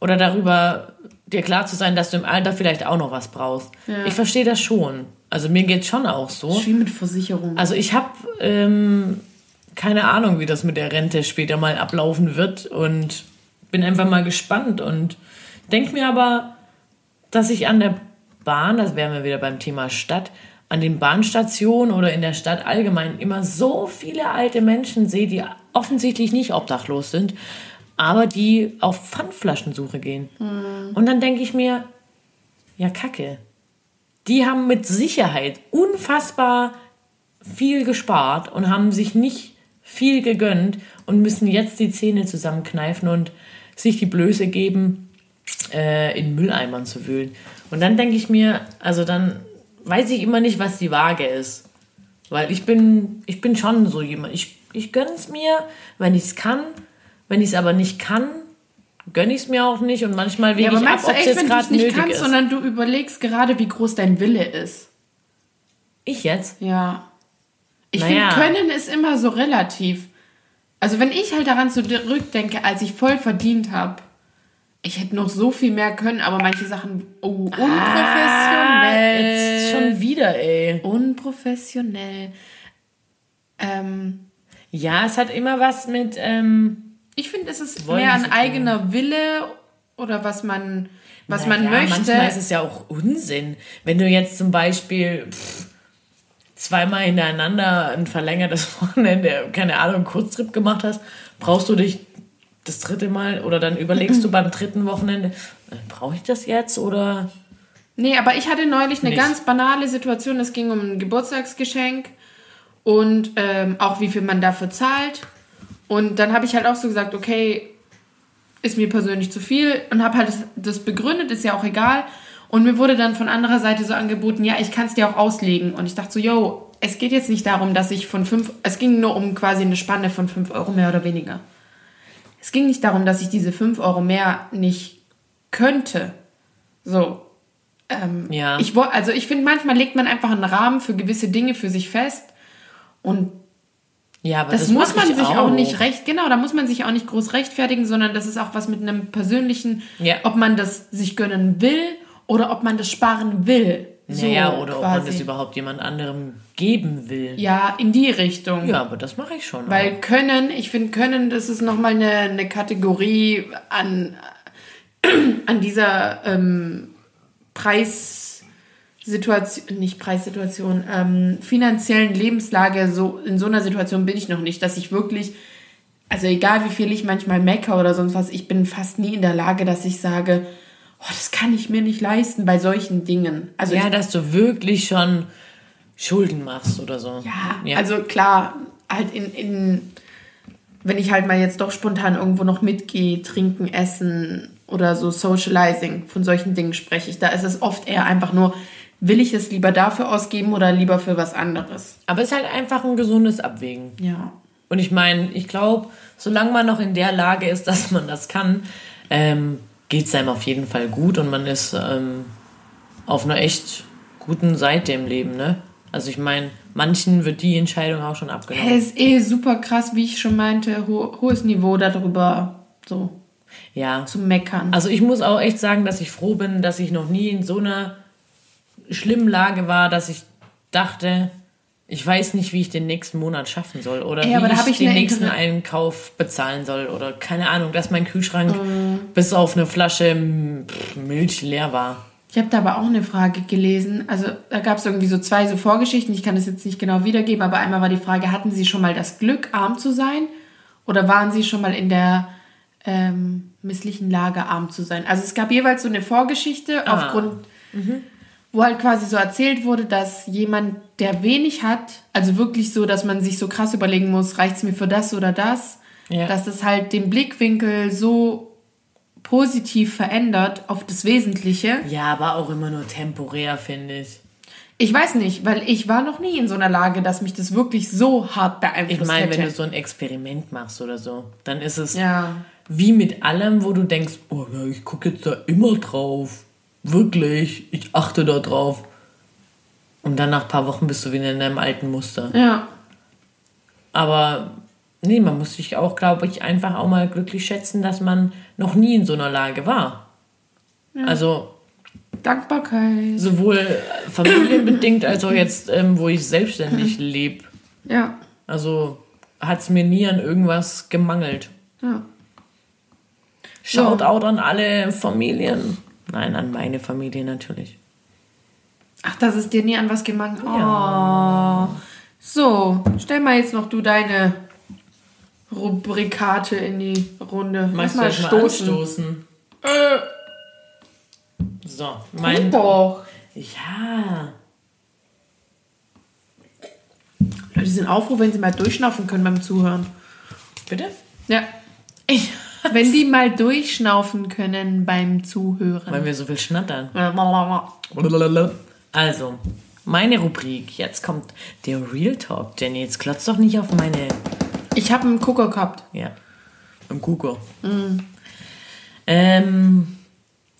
oder darüber dir klar zu sein, dass du im Alter vielleicht auch noch was brauchst. Ja. Ich verstehe das schon. Also mir geht schon auch so. Wie mit Versicherung. Also ich habe ähm, keine Ahnung, wie das mit der Rente später mal ablaufen wird und bin einfach mal gespannt und denke mir aber, dass ich an der Bahn, das wären wir wieder beim Thema Stadt, an den Bahnstationen oder in der Stadt allgemein immer so viele alte Menschen sehe, die offensichtlich nicht obdachlos sind, aber die auf Pfandflaschensuche gehen. Mhm. Und dann denke ich mir, Ja, kacke. Die haben mit Sicherheit unfassbar viel gespart und haben sich nicht viel gegönnt und müssen jetzt die Zähne zusammenkneifen und sich die Blöße geben, äh, in Mülleimern zu wühlen. Und dann denke ich mir, also dann weiß ich immer nicht, was die Waage ist. Weil ich bin, ich bin schon so jemand. Ich, ich gönne es mir, wenn ich es kann. Wenn ich es aber nicht kann, gönne ich es mir auch nicht. Und manchmal wege Ja, aber ich ab, ob es jetzt gerade nicht nötig kannst, ist. sondern du überlegst gerade, wie groß dein Wille ist? Ich jetzt? Ja. Ich Naja. finde, können ist immer so relativ. Also wenn ich halt daran zurückdenke, als ich voll verdient habe, ich hätte noch so viel mehr können, aber manche Sachen oh, unprofessionell. Jetzt schon wieder, ey. unprofessionell. Ähm, Ja, es hat immer was mit, ähm, ich finde, es ist mehr ein eigener Wille oder was man, was na man möchte. Manchmal ist es ja auch Unsinn. Wenn du jetzt zum Beispiel pff, zweimal hintereinander ein verlängertes Wochenende, keine Ahnung, einen Kurztrip gemacht hast, brauchst du dich das dritte Mal oder dann überlegst du beim dritten Wochenende, äh, brauche ich das jetzt oder Nee, aber ich hatte neulich eine Nicht. ganz banale Situation. Es ging um ein Geburtstagsgeschenk und ähm, auch wie viel man dafür zahlt. Und dann habe ich halt auch so gesagt, okay, ist mir persönlich zu viel und habe halt das, das begründet, ist ja auch egal. Und mir wurde dann von anderer Seite so angeboten, ja, ich kann es dir auch auslegen. Und ich dachte so, yo, es geht jetzt nicht darum, dass ich von fünf, es ging nur um quasi eine Spanne von fünf Euro mehr oder weniger. Es ging nicht darum, dass ich diese fünf Euro mehr nicht könnte. So, ähm, Ja. Ich, also ich finde, manchmal legt man einfach einen Rahmen für gewisse Dinge für sich fest und ja, aber das, das, muss man ich sich auch. nicht recht, genau, da muss man sich auch nicht groß rechtfertigen, sondern das ist auch was mit einem persönlichen, Ja. ob man das sich gönnen will oder ob man das sparen will. So Naja, oder ob man quasi. das überhaupt jemand anderem geben will. Ja, in die Richtung. Ja, aber das mache ich schon. Weil Können, ich finde Können, das ist nochmal eine, eine Kategorie an, an dieser ähm, Preissituation, nicht Preissituation, ähm, finanziellen Lebenslage, so in so einer Situation bin ich noch nicht, dass ich wirklich, also egal wie viel ich manchmal mecker oder sonst was, ich bin fast nie in der Lage, dass ich sage, oh, das kann ich mir nicht leisten bei solchen Dingen. Also ja, ich, dass du wirklich schon Schulden machst oder so. ja, also klar, halt in, in, wenn ich halt mal jetzt doch spontan irgendwo noch mitgehe, trinken, essen oder so Socializing, von solchen Dingen spreche ich. Da ist es oft eher einfach nur, will ich es lieber dafür ausgeben oder lieber für was anderes? Aber es ist halt einfach ein gesundes Abwägen. Ja. Und ich meine, ich glaube, solange man noch in der Lage ist, dass man das kann, ähm, geht es einem auf jeden Fall gut und man ist ähm, auf einer echt guten Seite im Leben, ne? Also ich meine, manchen wird die Entscheidung auch schon abgenommen. Es ist eh super krass, wie ich schon meinte, ho hohes Niveau darüber so Ja. zu meckern. Also ich muss auch echt sagen, dass ich froh bin, dass ich noch nie in so einer schlimmen Lage war, dass ich dachte, ich weiß nicht, wie ich den nächsten Monat schaffen soll oder Ey, aber wie ich, ich den nächsten Inter- Einkauf bezahlen soll oder keine Ahnung, dass mein Kühlschrank Mm. bis auf eine Flasche Milch leer war. Ich habe da aber auch eine Frage gelesen. Also da gab es irgendwie so zwei so Vorgeschichten. Ich kann das jetzt nicht genau wiedergeben, aber einmal war die Frage, hatten Sie schon mal das Glück, arm zu sein? Oder waren Sie schon mal in der ähm, misslichen Lage, arm zu sein? Also es gab jeweils so eine Vorgeschichte Ah. aufgrund, wo halt quasi so erzählt wurde, dass jemand, der wenig hat, also wirklich so, dass man sich so krass überlegen muss, reicht es mir für das oder das, Ja. dass das halt den Blickwinkel so positiv verändert auf das Wesentliche. Ja, aber auch immer nur temporär, finde ich. Ich weiß nicht, weil ich war noch nie in so einer Lage, dass mich das wirklich so hart beeinflusst Ich meine, wenn du so ein Experiment machst oder so, dann ist es ja. wie mit allem, wo du denkst, oh ja, ich gucke jetzt da immer drauf. Wirklich, ich achte da drauf. Und dann nach ein paar Wochen bist du wieder in deinem alten Muster. Ja. Aber nee, man muss sich auch, glaube ich, einfach auch mal glücklich schätzen, dass man noch nie in so einer Lage war. Also Dankbarkeit. sowohl familienbedingt als auch jetzt, ähm, wo ich selbstständig lebe. Ja. Also hat es mir nie an irgendwas gemangelt. Ja. Shoutout an alle Familien. Nein, an meine Familie natürlich. Ach, das ist dir nie an was gemangelt. Oh. So, stell mal jetzt noch du deine Rubrikate in die Runde. Lass mal stoßen. anstoßen? So, mein. Doch. Ja. Leute sind auch froh, wenn sie mal durchschnaufen können beim Zuhören. Bitte? Ja. Ich, wenn die mal durchschnaufen können beim Zuhören. Weil wir so viel schnattern. Also, meine Rubrik. Jetzt kommt der Real Talk. Jenny, jetzt klotzt doch nicht auf meine. Ich habe einen Gucker gehabt. Ja. Einen Gucker. Mm. Ähm,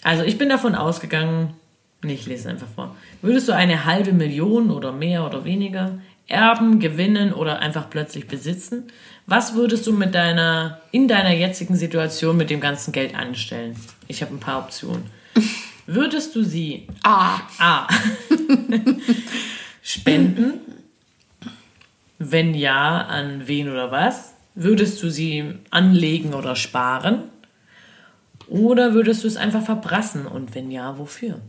also, ich bin davon ausgegangen. Nee, ich lese einfach vor. Würdest du eine halbe Million oder mehr oder weniger erben, gewinnen oder einfach plötzlich besitzen? Was würdest du mit deiner, in deiner jetzigen Situation mit dem ganzen Geld anstellen? Ich habe ein paar Optionen. Würdest du sie A. A. spenden? Wenn ja, an wen oder was? Würdest du sie anlegen oder sparen? Oder würdest du es einfach verbrassen? Und wenn ja, wofür?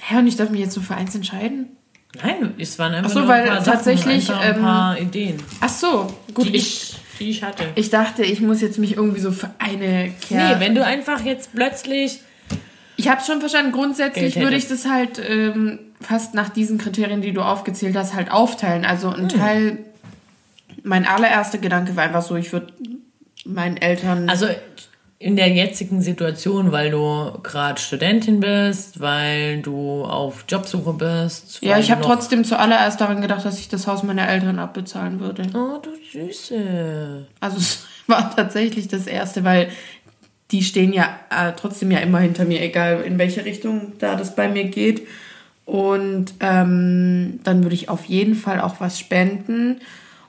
Hä, und ich darf mich jetzt so für eins entscheiden? Nein, es waren einfach ach so, weil ein paar tatsächlich Sachen, ein paar ähm, Ideen. Ach so, gut, die ich, die ich hatte. Ich dachte, ich muss jetzt mich irgendwie so für eine Kerl. Nee, wenn du einfach jetzt plötzlich. Ich habe schon verstanden. Grundsätzlich würde ich das halt ähm, fast nach diesen Kriterien, die du aufgezählt hast, halt aufteilen. Also ein hm. Teil. Mein allererster Gedanke war einfach so, ich würde meinen Eltern. Also in der jetzigen Situation, weil du gerade Studentin bist, weil du auf Jobsuche bist. Ja, ich habe trotzdem zuallererst daran gedacht, dass ich das Haus meiner Eltern abbezahlen würde. Oh, du Süße. Also es war tatsächlich das Erste, weil die stehen ja äh, trotzdem ja immer hinter mir, egal in welche Richtung da das bei mir geht. Und ähm, dann würde ich auf jeden Fall auch was spenden.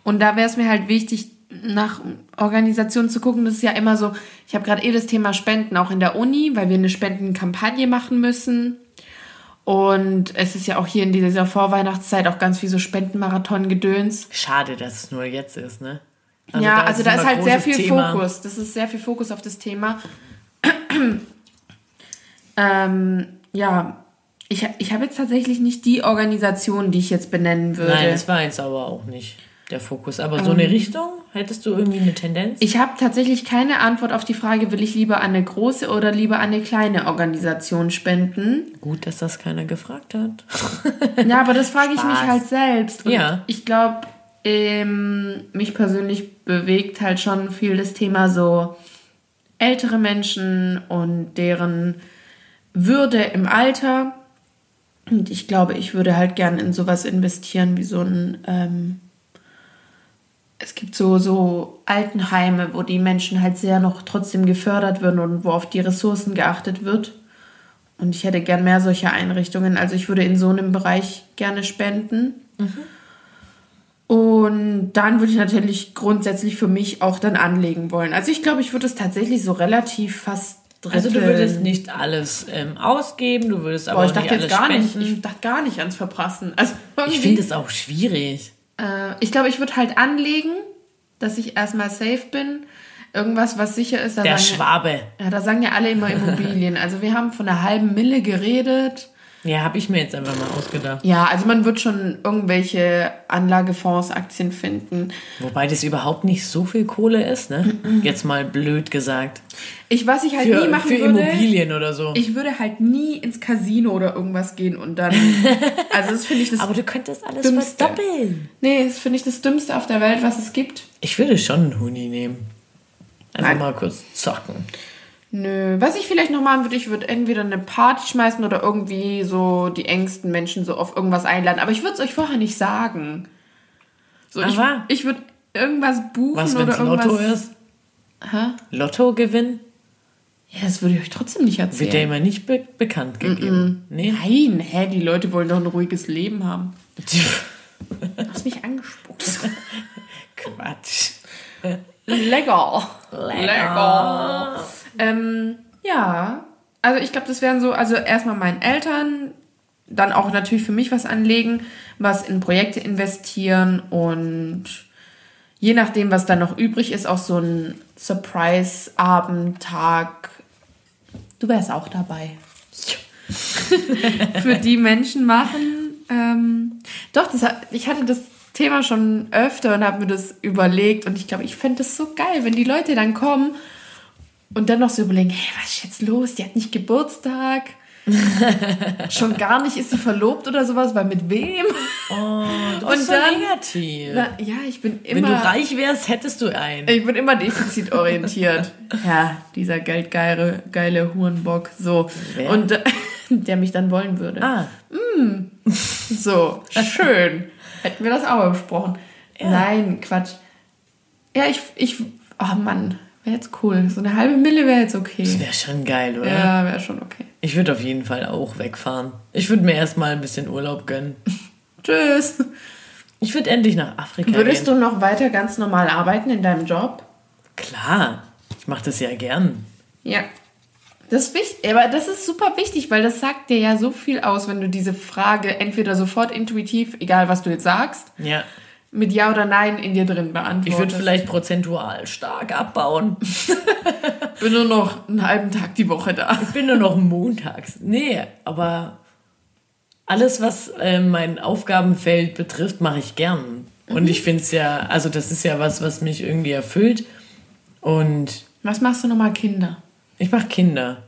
Und da wäre es mir halt wichtig, nach Organisationen zu gucken, das ist ja immer so, ich habe gerade eh das Thema Spenden auch in der Uni, weil wir eine Spendenkampagne machen müssen. Und es ist ja auch hier in dieser Vorweihnachtszeit auch ganz viel so Spendenmarathon-Gedöns. Schade, dass es nur jetzt ist, ne? Also ja, da also da ist halt sehr viel Thema. Fokus. Das ist sehr viel Fokus auf das Thema. ähm, ja, ich, ich habe jetzt tatsächlich nicht die Organisation, die ich jetzt benennen würde. Nein, das war jetzt aber auch nicht der Fokus. Aber so eine ähm, Richtung? Hättest du irgendwie eine Tendenz? Ich habe tatsächlich keine Antwort auf die Frage, will ich lieber an eine große oder lieber an eine kleine Organisation spenden? Gut, dass das keiner gefragt hat. ja, aber das frage ich mich halt selbst. Und ja. Ich glaube, ähm, mich persönlich bewegt halt schon viel das Thema so ältere Menschen und deren Würde im Alter. Und ich glaube, ich würde halt gern in sowas investieren wie so ein ähm, es gibt so, so Altenheime, wo die Menschen halt sehr noch trotzdem gefördert werden und wo auf die Ressourcen geachtet wird. Und ich hätte gern mehr solcher Einrichtungen. Also ich würde in so einem Bereich gerne spenden. Mhm. Und dann würde ich natürlich grundsätzlich für mich auch dann anlegen wollen. Also ich glaube, ich würde es tatsächlich so relativ fast dritteln. Also du würdest nicht alles ähm, ausgeben, du würdest aber Boah, ich dachte nicht jetzt gar spenden. nicht. Ich dachte gar nicht ans Verprassen. Also ich finde es auch schwierig. Äh, ich glaube, ich würde halt anlegen, dass ich erstmal safe bin. Irgendwas, was sicher ist. Der Schwabe. Ja, ja, da sagen ja alle immer Immobilien. Also wir haben von einer halben Mille geredet. Ja, habe ich mir jetzt einfach mal ausgedacht. Ja, also man wird schon irgendwelche Anlagefonds, Aktien finden. Wobei das überhaupt nicht so viel Kohle ist, ne? Jetzt mal blöd gesagt. Ich, was ich halt für, nie machen für würde. Für Immobilien oder so. Ich würde halt nie ins Casino oder irgendwas gehen und dann. Also das finde ich das. Aber du könntest alles Dümmste. verdoppeln. Nee, das finde ich das Dümmste auf der Welt, was es gibt. Ich würde schon einen Huni nehmen. Einfach Nein. mal kurz zocken. Nö, was ich vielleicht noch machen würde, ich würde entweder eine Party schmeißen oder irgendwie so die engsten Menschen so auf irgendwas einladen. Aber ich würde es euch vorher nicht sagen. So, ich, ich würde irgendwas buchen was, oder irgendwas. Lotto ist? Hä? Lotto gewinnen? Ja, das würde ich euch trotzdem nicht erzählen. Wird der immer nicht be bekannt gegeben? Mm -mm. Nee? Nein, hä, die Leute wollen doch ein ruhiges Leben haben. du hast mich angespuckt. Quatsch. Lecker. Lecker. Lecker. Ähm, ja, also ich glaube, das wären so, also erstmal meinen Eltern, dann auch natürlich für mich was anlegen, was in Projekte investieren und je nachdem, was dann noch übrig ist, auch so ein Surprise-Abend, Tag. Du wärst auch dabei. für die Menschen machen. Ähm, doch, das, ich hatte das Thema schon öfter und habe mir das überlegt und ich glaube, ich fände das so geil, wenn die Leute dann kommen und dann noch so überlegen, hey, was ist jetzt los? Die hat nicht Geburtstag. Schon gar nicht ist sie verlobt oder sowas, weil mit wem? Oh, du bist Und so dann- negativ. Na, ja, ich bin Wenn immer. du reich wärst, hättest du einen. Ich bin immer defizitorientiert. ja, dieser geldgeile geile Hurenbock. So. Wer? Und äh, der mich dann wollen würde. Ah, So, schön. Hätten wir das auch besprochen. Nein, Quatsch. Ja, ich, ich, oh Mann, wäre jetzt cool. So eine halbe Mille wäre jetzt okay. das wäre schon geil, oder? Ja, wäre schon okay. Ich würde auf jeden Fall auch wegfahren. Ich würde mir erstmal ein bisschen Urlaub gönnen. Tschüss. Ich würde endlich nach Afrika Würdest gehen. du noch weiter ganz normal arbeiten in deinem Job? Klar, ich mache das ja gern. Ja. Das ist wichtig, aber das ist super wichtig, weil das sagt dir ja so viel aus, wenn du diese Frage entweder sofort intuitiv, egal was du jetzt sagst, Ja. Mit Ja oder Nein in dir drin beantwortest. Ich würde vielleicht prozentual stark abbauen. bin nur noch einen halben Tag die Woche da. Ich bin nur noch montags. Nee, aber alles, was äh, mein Aufgabenfeld betrifft, mache ich gern. Und ich finde es ja, also das ist ja was, was mich irgendwie erfüllt. Und Was machst du nochmal Kinder? ich mache Kinder.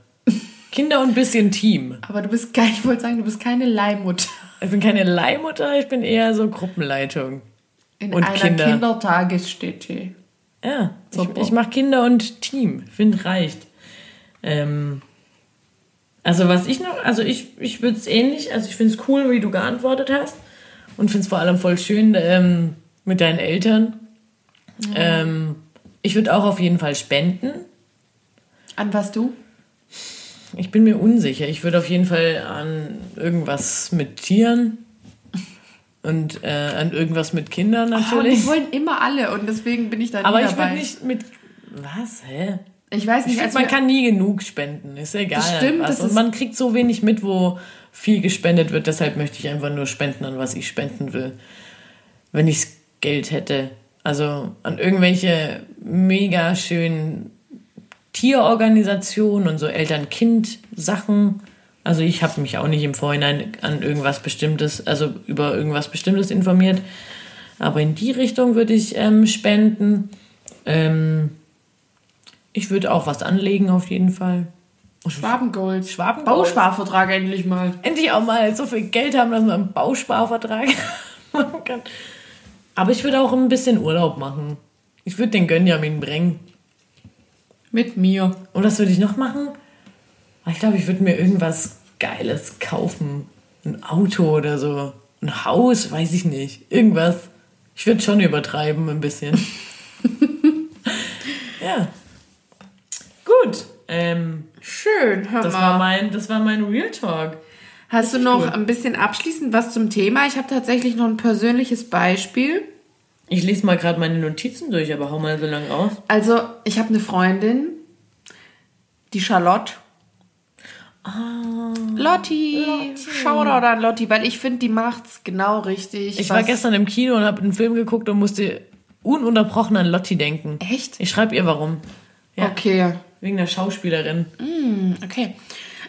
Kinder und ein bisschen Team. Aber du bist ich wollte sagen, du bist keine Leihmutter Ich bin keine Leihmutter, ich bin eher so Gruppenleitung. In Und einer Kinder. Kindertagesstätte. Ja, ich, Super. ich mache Kinder und Team. Finde reicht. Ähm, also was ich noch, also ich, ich würde es ähnlich, also ich finde es cool, wie du geantwortet hast und finde es vor allem voll schön ähm, mit deinen Eltern. Ähm, ich würde auch auf jeden Fall spenden. An was du? Ich bin mir unsicher. Ich würde auf jeden Fall an irgendwas mit Tieren und äh, an irgendwas mit Kindern Oh, und natürlich. das wollen immer alle und deswegen bin ich da nie Aber ich dabei. würde nicht mit. Was? Hä? ich weiß Ich nicht, find, als man kann nie genug spenden, ist egal. Das stimmt, was. das Und man kriegt so wenig mit, wo viel gespendet wird. Deshalb möchte ich einfach nur spenden, an was ich spenden will. Wenn ich Geld hätte. Also an irgendwelche mega schönen Tierorganisationen und so Eltern-Kind-Sachen. Also ich habe mich auch nicht im Vorhinein an irgendwas Bestimmtes, also über irgendwas Bestimmtes informiert. Aber in die Richtung würde ich ähm, spenden. Ähm, ich würde auch was anlegen auf jeden Fall. Schwabengold. Schwabengold. Bausparvertrag endlich mal. Endlich auch mal so viel Geld haben, dass man einen Bausparvertrag machen kann. Aber ich würde auch ein bisschen Urlaub machen. Ich würde den Gönjamin bringen. Mit mir. Und was würde ich noch machen? Ah, Ich glaube, ich würde mir irgendwas Geiles kaufen. Ein Auto oder so. Ein Haus, weiß ich nicht. Irgendwas. Ich würde schon übertreiben ein bisschen. ja. Gut. Ähm, Schön, hör das, mal. war mein, das war mein Real Talk. Hast du noch gut. ein bisschen abschließend was zum Thema? Ich habe tatsächlich noch ein persönliches Beispiel. Ich lese mal gerade meine Notizen durch, aber hau mal so lang aus. Also, ich habe eine Freundin, die Charlotte. Lotti. Shoutout an Lotti, weil ich finde, die macht's genau richtig. Ich war gestern im Kino und habe einen Film geguckt und musste ununterbrochen an Lotti denken. Echt? Ich schreibe ihr warum. Ja, Okay. wegen der Schauspielerin. Okay.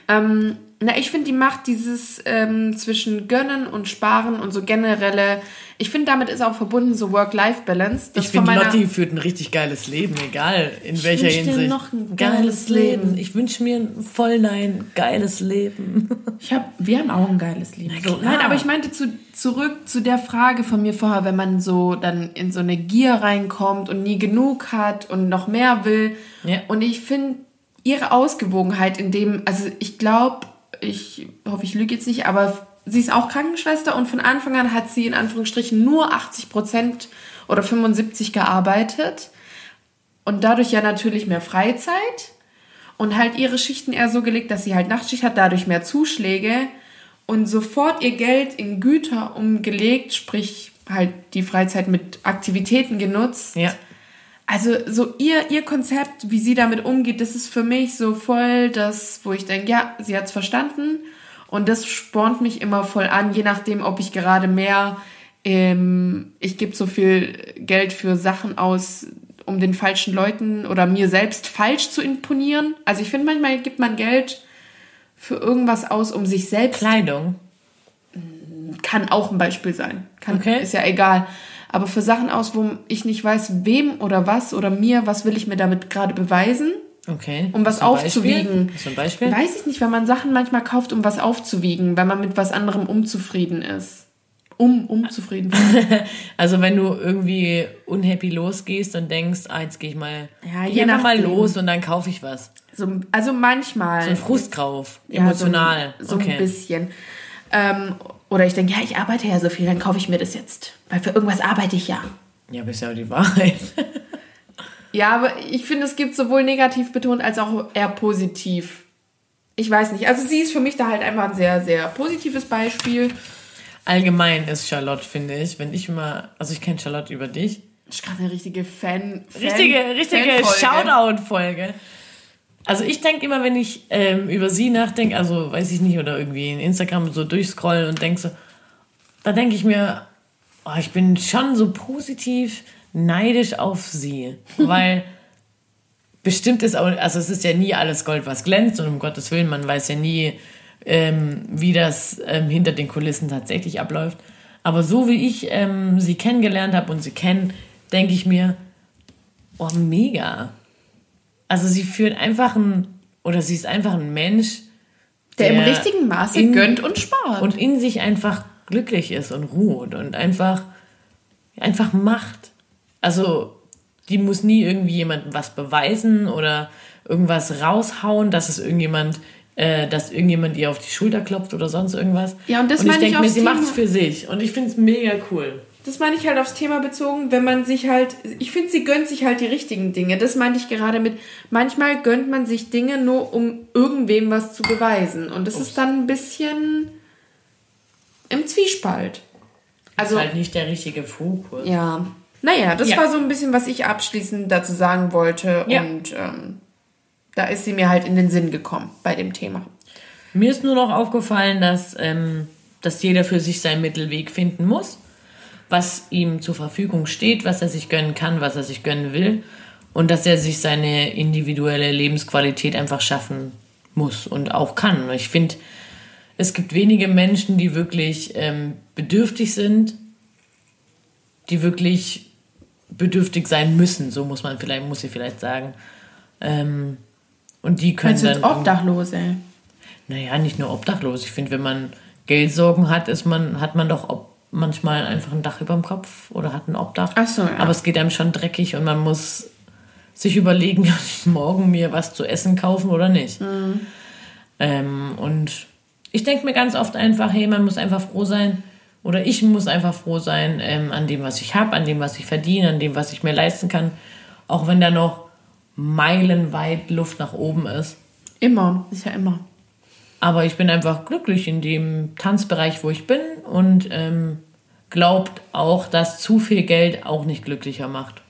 Ähm, na, ich finde, die macht dieses ähm, zwischen Gönnen und Sparen und so generelle. Ich finde, damit ist auch verbunden so Work-Life-Balance. Ich finde, Lotti führt ein richtig geiles Leben, egal in welcher wünsch dir Hinsicht. noch ein geiles Leben. Ich wünsche mir ein voll nein geiles Leben. Ich hab, wir haben auch ein geiles Leben. Nein, aber ich meinte zu, zurück zu der Frage von mir vorher, wenn man so dann in so eine Gier reinkommt und nie genug hat und noch mehr will. Ja. Und ich finde ihre Ausgewogenheit in dem, also ich glaube, ich hoffe, ich lüge jetzt nicht, aber sie ist auch Krankenschwester und von Anfang an hat sie in Anführungsstrichen nur 80 Prozent oder 75 gearbeitet und dadurch ja natürlich mehr Freizeit und halt ihre Schichten eher so gelegt, dass sie halt Nachtschicht hat, dadurch mehr Zuschläge und sofort ihr Geld in Güter umgelegt, sprich halt die Freizeit mit Aktivitäten genutzt. Ja. Also so ihr, ihr Konzept, wie sie damit umgeht, das ist für mich so voll das, wo ich denke, ja, sie hat's verstanden und das spornt mich immer voll an, je nachdem, ob ich gerade mehr, ähm, ich gebe so viel Geld für Sachen aus, um den falschen Leuten oder mir selbst falsch zu imponieren. Also ich finde, manchmal gibt man Geld für irgendwas aus, um sich selbst Kleidung. kann auch ein Beispiel sein. Kann, Okay. Ist ja egal. Aber für Sachen aus, wo ich nicht weiß, wem oder was oder mir, was will ich mir damit gerade beweisen. Okay. Um was aufzuwiegen. Zum Beispiel? Weiß ich nicht, wenn man Sachen manchmal kauft, um was aufzuwiegen, weil man mit was anderem unzufrieden ist. Um, unzufrieden. also wenn du irgendwie unhappy losgehst und denkst, ah, jetzt gehe ich mal, ja, je einfach mal los und dann kaufe ich was. So, also manchmal. So ein Frustkauf, ja, emotional. So, ein, so okay. ein bisschen. Ähm, oder ich denke, ja, ich arbeite ja so viel, dann kaufe ich mir das jetzt. Weil für irgendwas arbeite ich ja. Ja, aber ist ja auch die Wahrheit. Ja, aber ich finde, es gibt sowohl negativ betont als auch eher positiv. Ich weiß nicht. Also sie ist für mich da halt einfach ein sehr, sehr positives Beispiel. Allgemein ist Charlotte, finde ich. Wenn ich immer, also ich kenne Charlotte über dich. Das ist gerade eine richtige Fan. Richtige, richtige Shoutout-Folge. Also ich denke immer, wenn ich ähm, über sie nachdenke, also weiß ich nicht, oder irgendwie in Instagram so durchscrollen und denke so, da denke ich mir, oh, ich bin schon so positiv neidisch auf sie, weil bestimmt ist auch, also es ist ja nie alles Gold, was glänzt und um Gottes Willen, man weiß ja nie, ähm, wie das ähm, hinter den Kulissen tatsächlich abläuft. Aber so wie ich ähm, sie kennengelernt habe und sie kennen, denke ich mir, oh, mega. Also sie führt einfach ein, oder sie ist einfach ein Mensch, der, der im richtigen Maße in, gönnt und spart. Und in sich einfach glücklich ist und ruht und einfach, einfach macht. Also, die muss nie irgendwie jemandem was beweisen oder irgendwas raushauen, dass es irgendjemand, äh, dass irgendjemand ihr auf die Schulter klopft oder sonst irgendwas. Ja, und das und ich denke mir, sie macht es für sich und ich finde es mega cool. Das meine ich halt aufs Thema bezogen, wenn man sich halt, ich finde, sie gönnt sich halt die richtigen Dinge. Das meine ich gerade mit, manchmal gönnt man sich Dinge nur, um irgendwem was zu beweisen. Und das Ups. ist dann ein bisschen im Zwiespalt. Also ist halt nicht der richtige Fokus. Ja, naja, das ja. war so ein bisschen, was ich abschließend dazu sagen wollte. Ja. Und ähm, da ist sie mir halt in den Sinn gekommen bei dem Thema. Mir ist nur noch aufgefallen, dass, ähm, dass jeder für sich seinen Mittelweg finden muss, was ihm zur Verfügung steht, was er sich gönnen kann, was er sich gönnen will und dass er sich seine individuelle Lebensqualität einfach schaffen muss und auch kann. Ich finde, es gibt wenige Menschen, die wirklich ähm, bedürftig sind, die wirklich bedürftig sein müssen, so muss man vielleicht, muss ich vielleicht sagen. Ähm, und die können dann. Obdachlose. Naja, nicht nur obdachlos. Ich finde, wenn man Geldsorgen hat, ist man, hat man doch manchmal einfach ein Dach über dem Kopf oder hat ein Obdach. Ach so, ja. Aber es geht einem schon dreckig und man muss sich überlegen, kann ich morgen mir was zu essen kaufen oder nicht. Mhm. Ähm, und ich denke mir ganz oft einfach, hey, man muss einfach froh sein, oder ich muss einfach froh sein ähm, an dem, was ich habe, an dem, was ich verdiene, an dem, was ich mir leisten kann. Auch wenn da noch meilenweit Luft nach oben ist. Immer, ist ja immer. Aber ich bin einfach glücklich in dem Tanzbereich, wo ich bin und ähm, glaubt auch, dass zu viel Geld auch nicht glücklicher macht.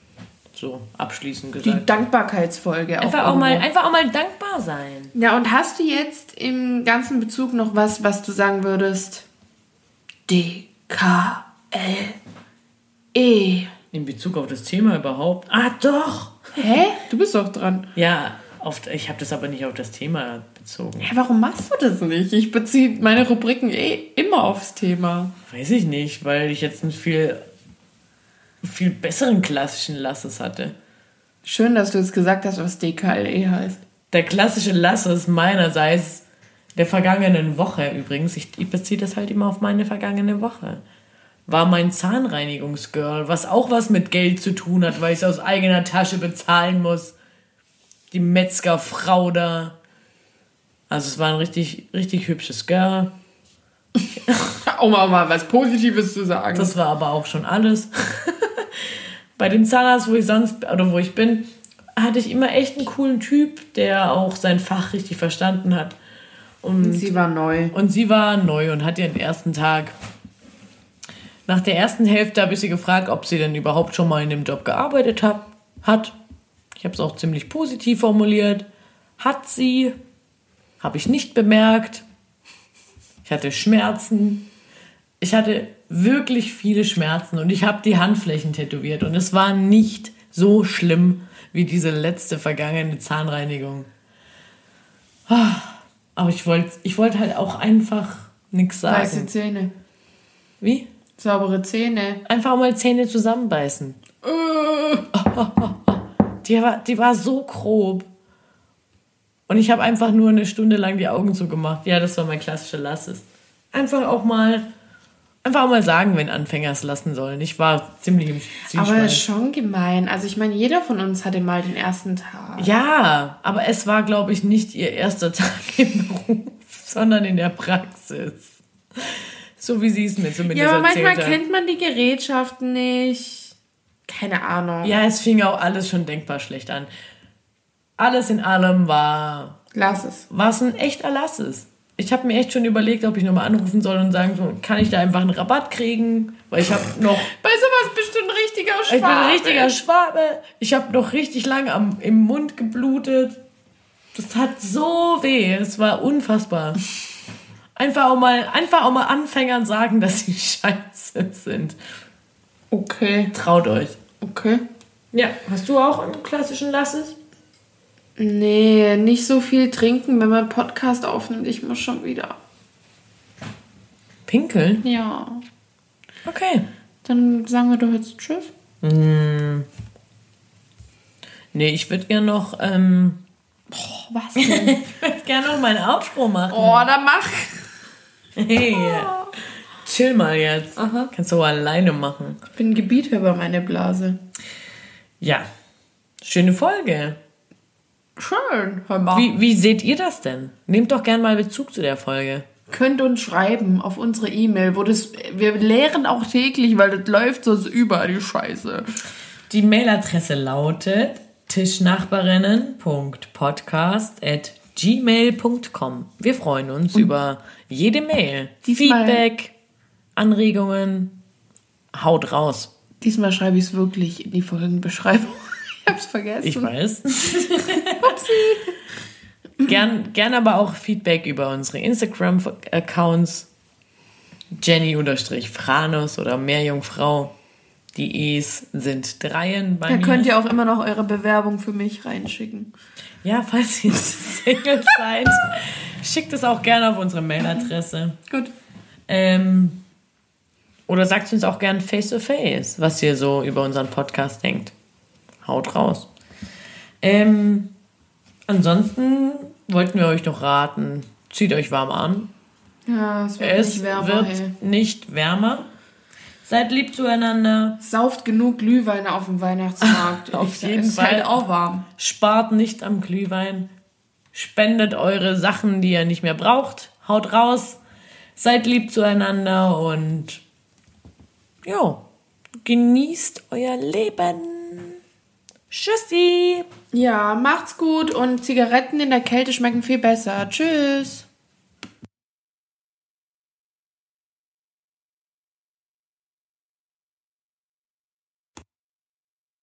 So abschließend gesagt. Die Dankbarkeitsfolge einfach auch, mal Einfach auch mal dankbar sein. Ja, und hast du jetzt im ganzen Bezug noch was, was du sagen würdest? D-K-L-E. In Bezug auf das Thema überhaupt? Ah, doch! Hä? Du bist doch dran. Ja, oft, ich habe das aber nicht auf das Thema bezogen. Hä, warum machst du das nicht? Ich beziehe meine Rubriken eh immer aufs Thema. Weiß ich nicht, weil ich jetzt einen viel, viel besseren klassischen Lasses hatte. Schön, dass du jetzt gesagt hast, was DKLE heißt. Der klassische Lasses meinerseits der vergangenen Woche übrigens, ich, ich beziehe das halt immer auf meine vergangene Woche, war mein Zahnreinigungsgirl, was auch was mit Geld zu tun hat, weil ich es aus eigener Tasche bezahlen muss. Die Metzgerfrau da. Also es war ein richtig, richtig hübsches Girl. um auch mal was Positives zu sagen. Das war aber auch schon alles. Bei dem Zahnarzt, wo ich sonst, oder wo ich bin, hatte ich immer echt einen coolen Typ, der auch sein Fach richtig verstanden hat. Und sie war neu. Und sie war neu und hat ihren ersten Tag. Nach der ersten Hälfte habe ich sie gefragt, ob sie denn überhaupt schon mal in dem Job gearbeitet hat. Ich habe es auch ziemlich positiv formuliert. Hat sie. Habe ich nicht bemerkt. Ich hatte Schmerzen. Ich hatte wirklich viele Schmerzen und ich habe die Handflächen tätowiert und es war nicht so schlimm wie diese letzte vergangene Zahnreinigung. Ah. Aber ich wollte ich wollt halt auch einfach nichts sagen. Weiße Zähne. Wie? Saubere Zähne. Einfach mal Zähne zusammenbeißen. Äh. Die, war, die war so grob. Und ich habe einfach nur eine Stunde lang die Augen zugemacht. Ja, das war mein klassischer Lasses. Einfach auch mal, einfach auch mal sagen, wenn Anfänger es lassen sollen. Ich war ziemlich im Zwiespalt. Aber schon gemein. Also ich meine, jeder von uns hatte mal den ersten Tag. Ja, aber es war, glaube ich, nicht ihr erster Tag im Beruf, sondern in der Praxis. So wie sie es mir zumindest Ja, aber manchmal hat. kennt man die Gerätschaften nicht. Keine Ahnung. Ja, es fing auch alles schon denkbar schlecht an alles in allem war. Lass es. War es ein echter Lasses. Ich habe mir echt schon überlegt, ob ich nochmal anrufen soll und sagen soll, kann ich da einfach einen Rabatt kriegen? Weil ich habe noch. Bei sowas bist du ein richtiger Schwabe. Ich bin ein richtiger Schwabe. Ich habe noch richtig lange am, im Mund geblutet. Das tat so weh. Es war unfassbar. Einfach auch mal, einfach auch mal Anfängern sagen, dass sie scheiße sind. Okay. Traut euch. Okay. Ja, hast du auch einen klassischen Lasses? Nee, nicht so viel trinken, wenn man Podcast aufnimmt. Ich muss schon wieder. Pinkeln? Ja. Okay. Dann sagen wir doch jetzt Tschüss. Mm. Nee, ich würde gerne noch. Ähm, oh, was denn? ich würde gerne noch mein Outro machen. Oh, dann mach. Hey. Oh. Chill mal jetzt. Aha. Kannst du alleine machen. Ich bin Gebiet über meine Blase. Ja. Schöne Folge. Schön, hör mal. Wie, wie seht ihr das denn? Nehmt doch gern mal Bezug zu der Folge. Könnt uns schreiben auf unsere E-Mail, wo das. Wir lehren auch täglich, weil das läuft sonst über die Scheiße. Die Mailadresse lautet tischnachbarinnen.podcast.gmail.com. Wir freuen uns Und über jede Mail. Feedback, Anregungen. Haut raus. Diesmal schreibe ich es wirklich in die Folgenbeschreibung hab's vergessen. Ich weiß. gern, gern aber auch Feedback über unsere Instagram-Accounts. Jenny-Franus oder Meerjungfrau. Die E's sind Dreien bei da mir. Da könnt ihr auch immer noch eure Bewerbung für mich reinschicken. Ja, falls ihr Single seid, schickt es auch gerne auf unsere Mailadresse. Gut. Ähm, oder sagt uns auch gern face to face, was ihr so über unseren Podcast denkt haut raus. Ähm, ansonsten wollten wir euch noch raten, zieht euch warm an. Ja, es wird es nicht wärmer. Wird nicht wärmer. Seid lieb zueinander. Sauft genug Glühwein auf dem Weihnachtsmarkt. auf ich jeden Fall. Halt auch warm. Spart nicht am Glühwein. Spendet eure Sachen, die ihr nicht mehr braucht. Haut raus. Seid lieb zueinander und ja, genießt euer Leben. Tschüssi. Ja, macht's gut und Zigaretten in der Kälte schmecken viel besser. Tschüss.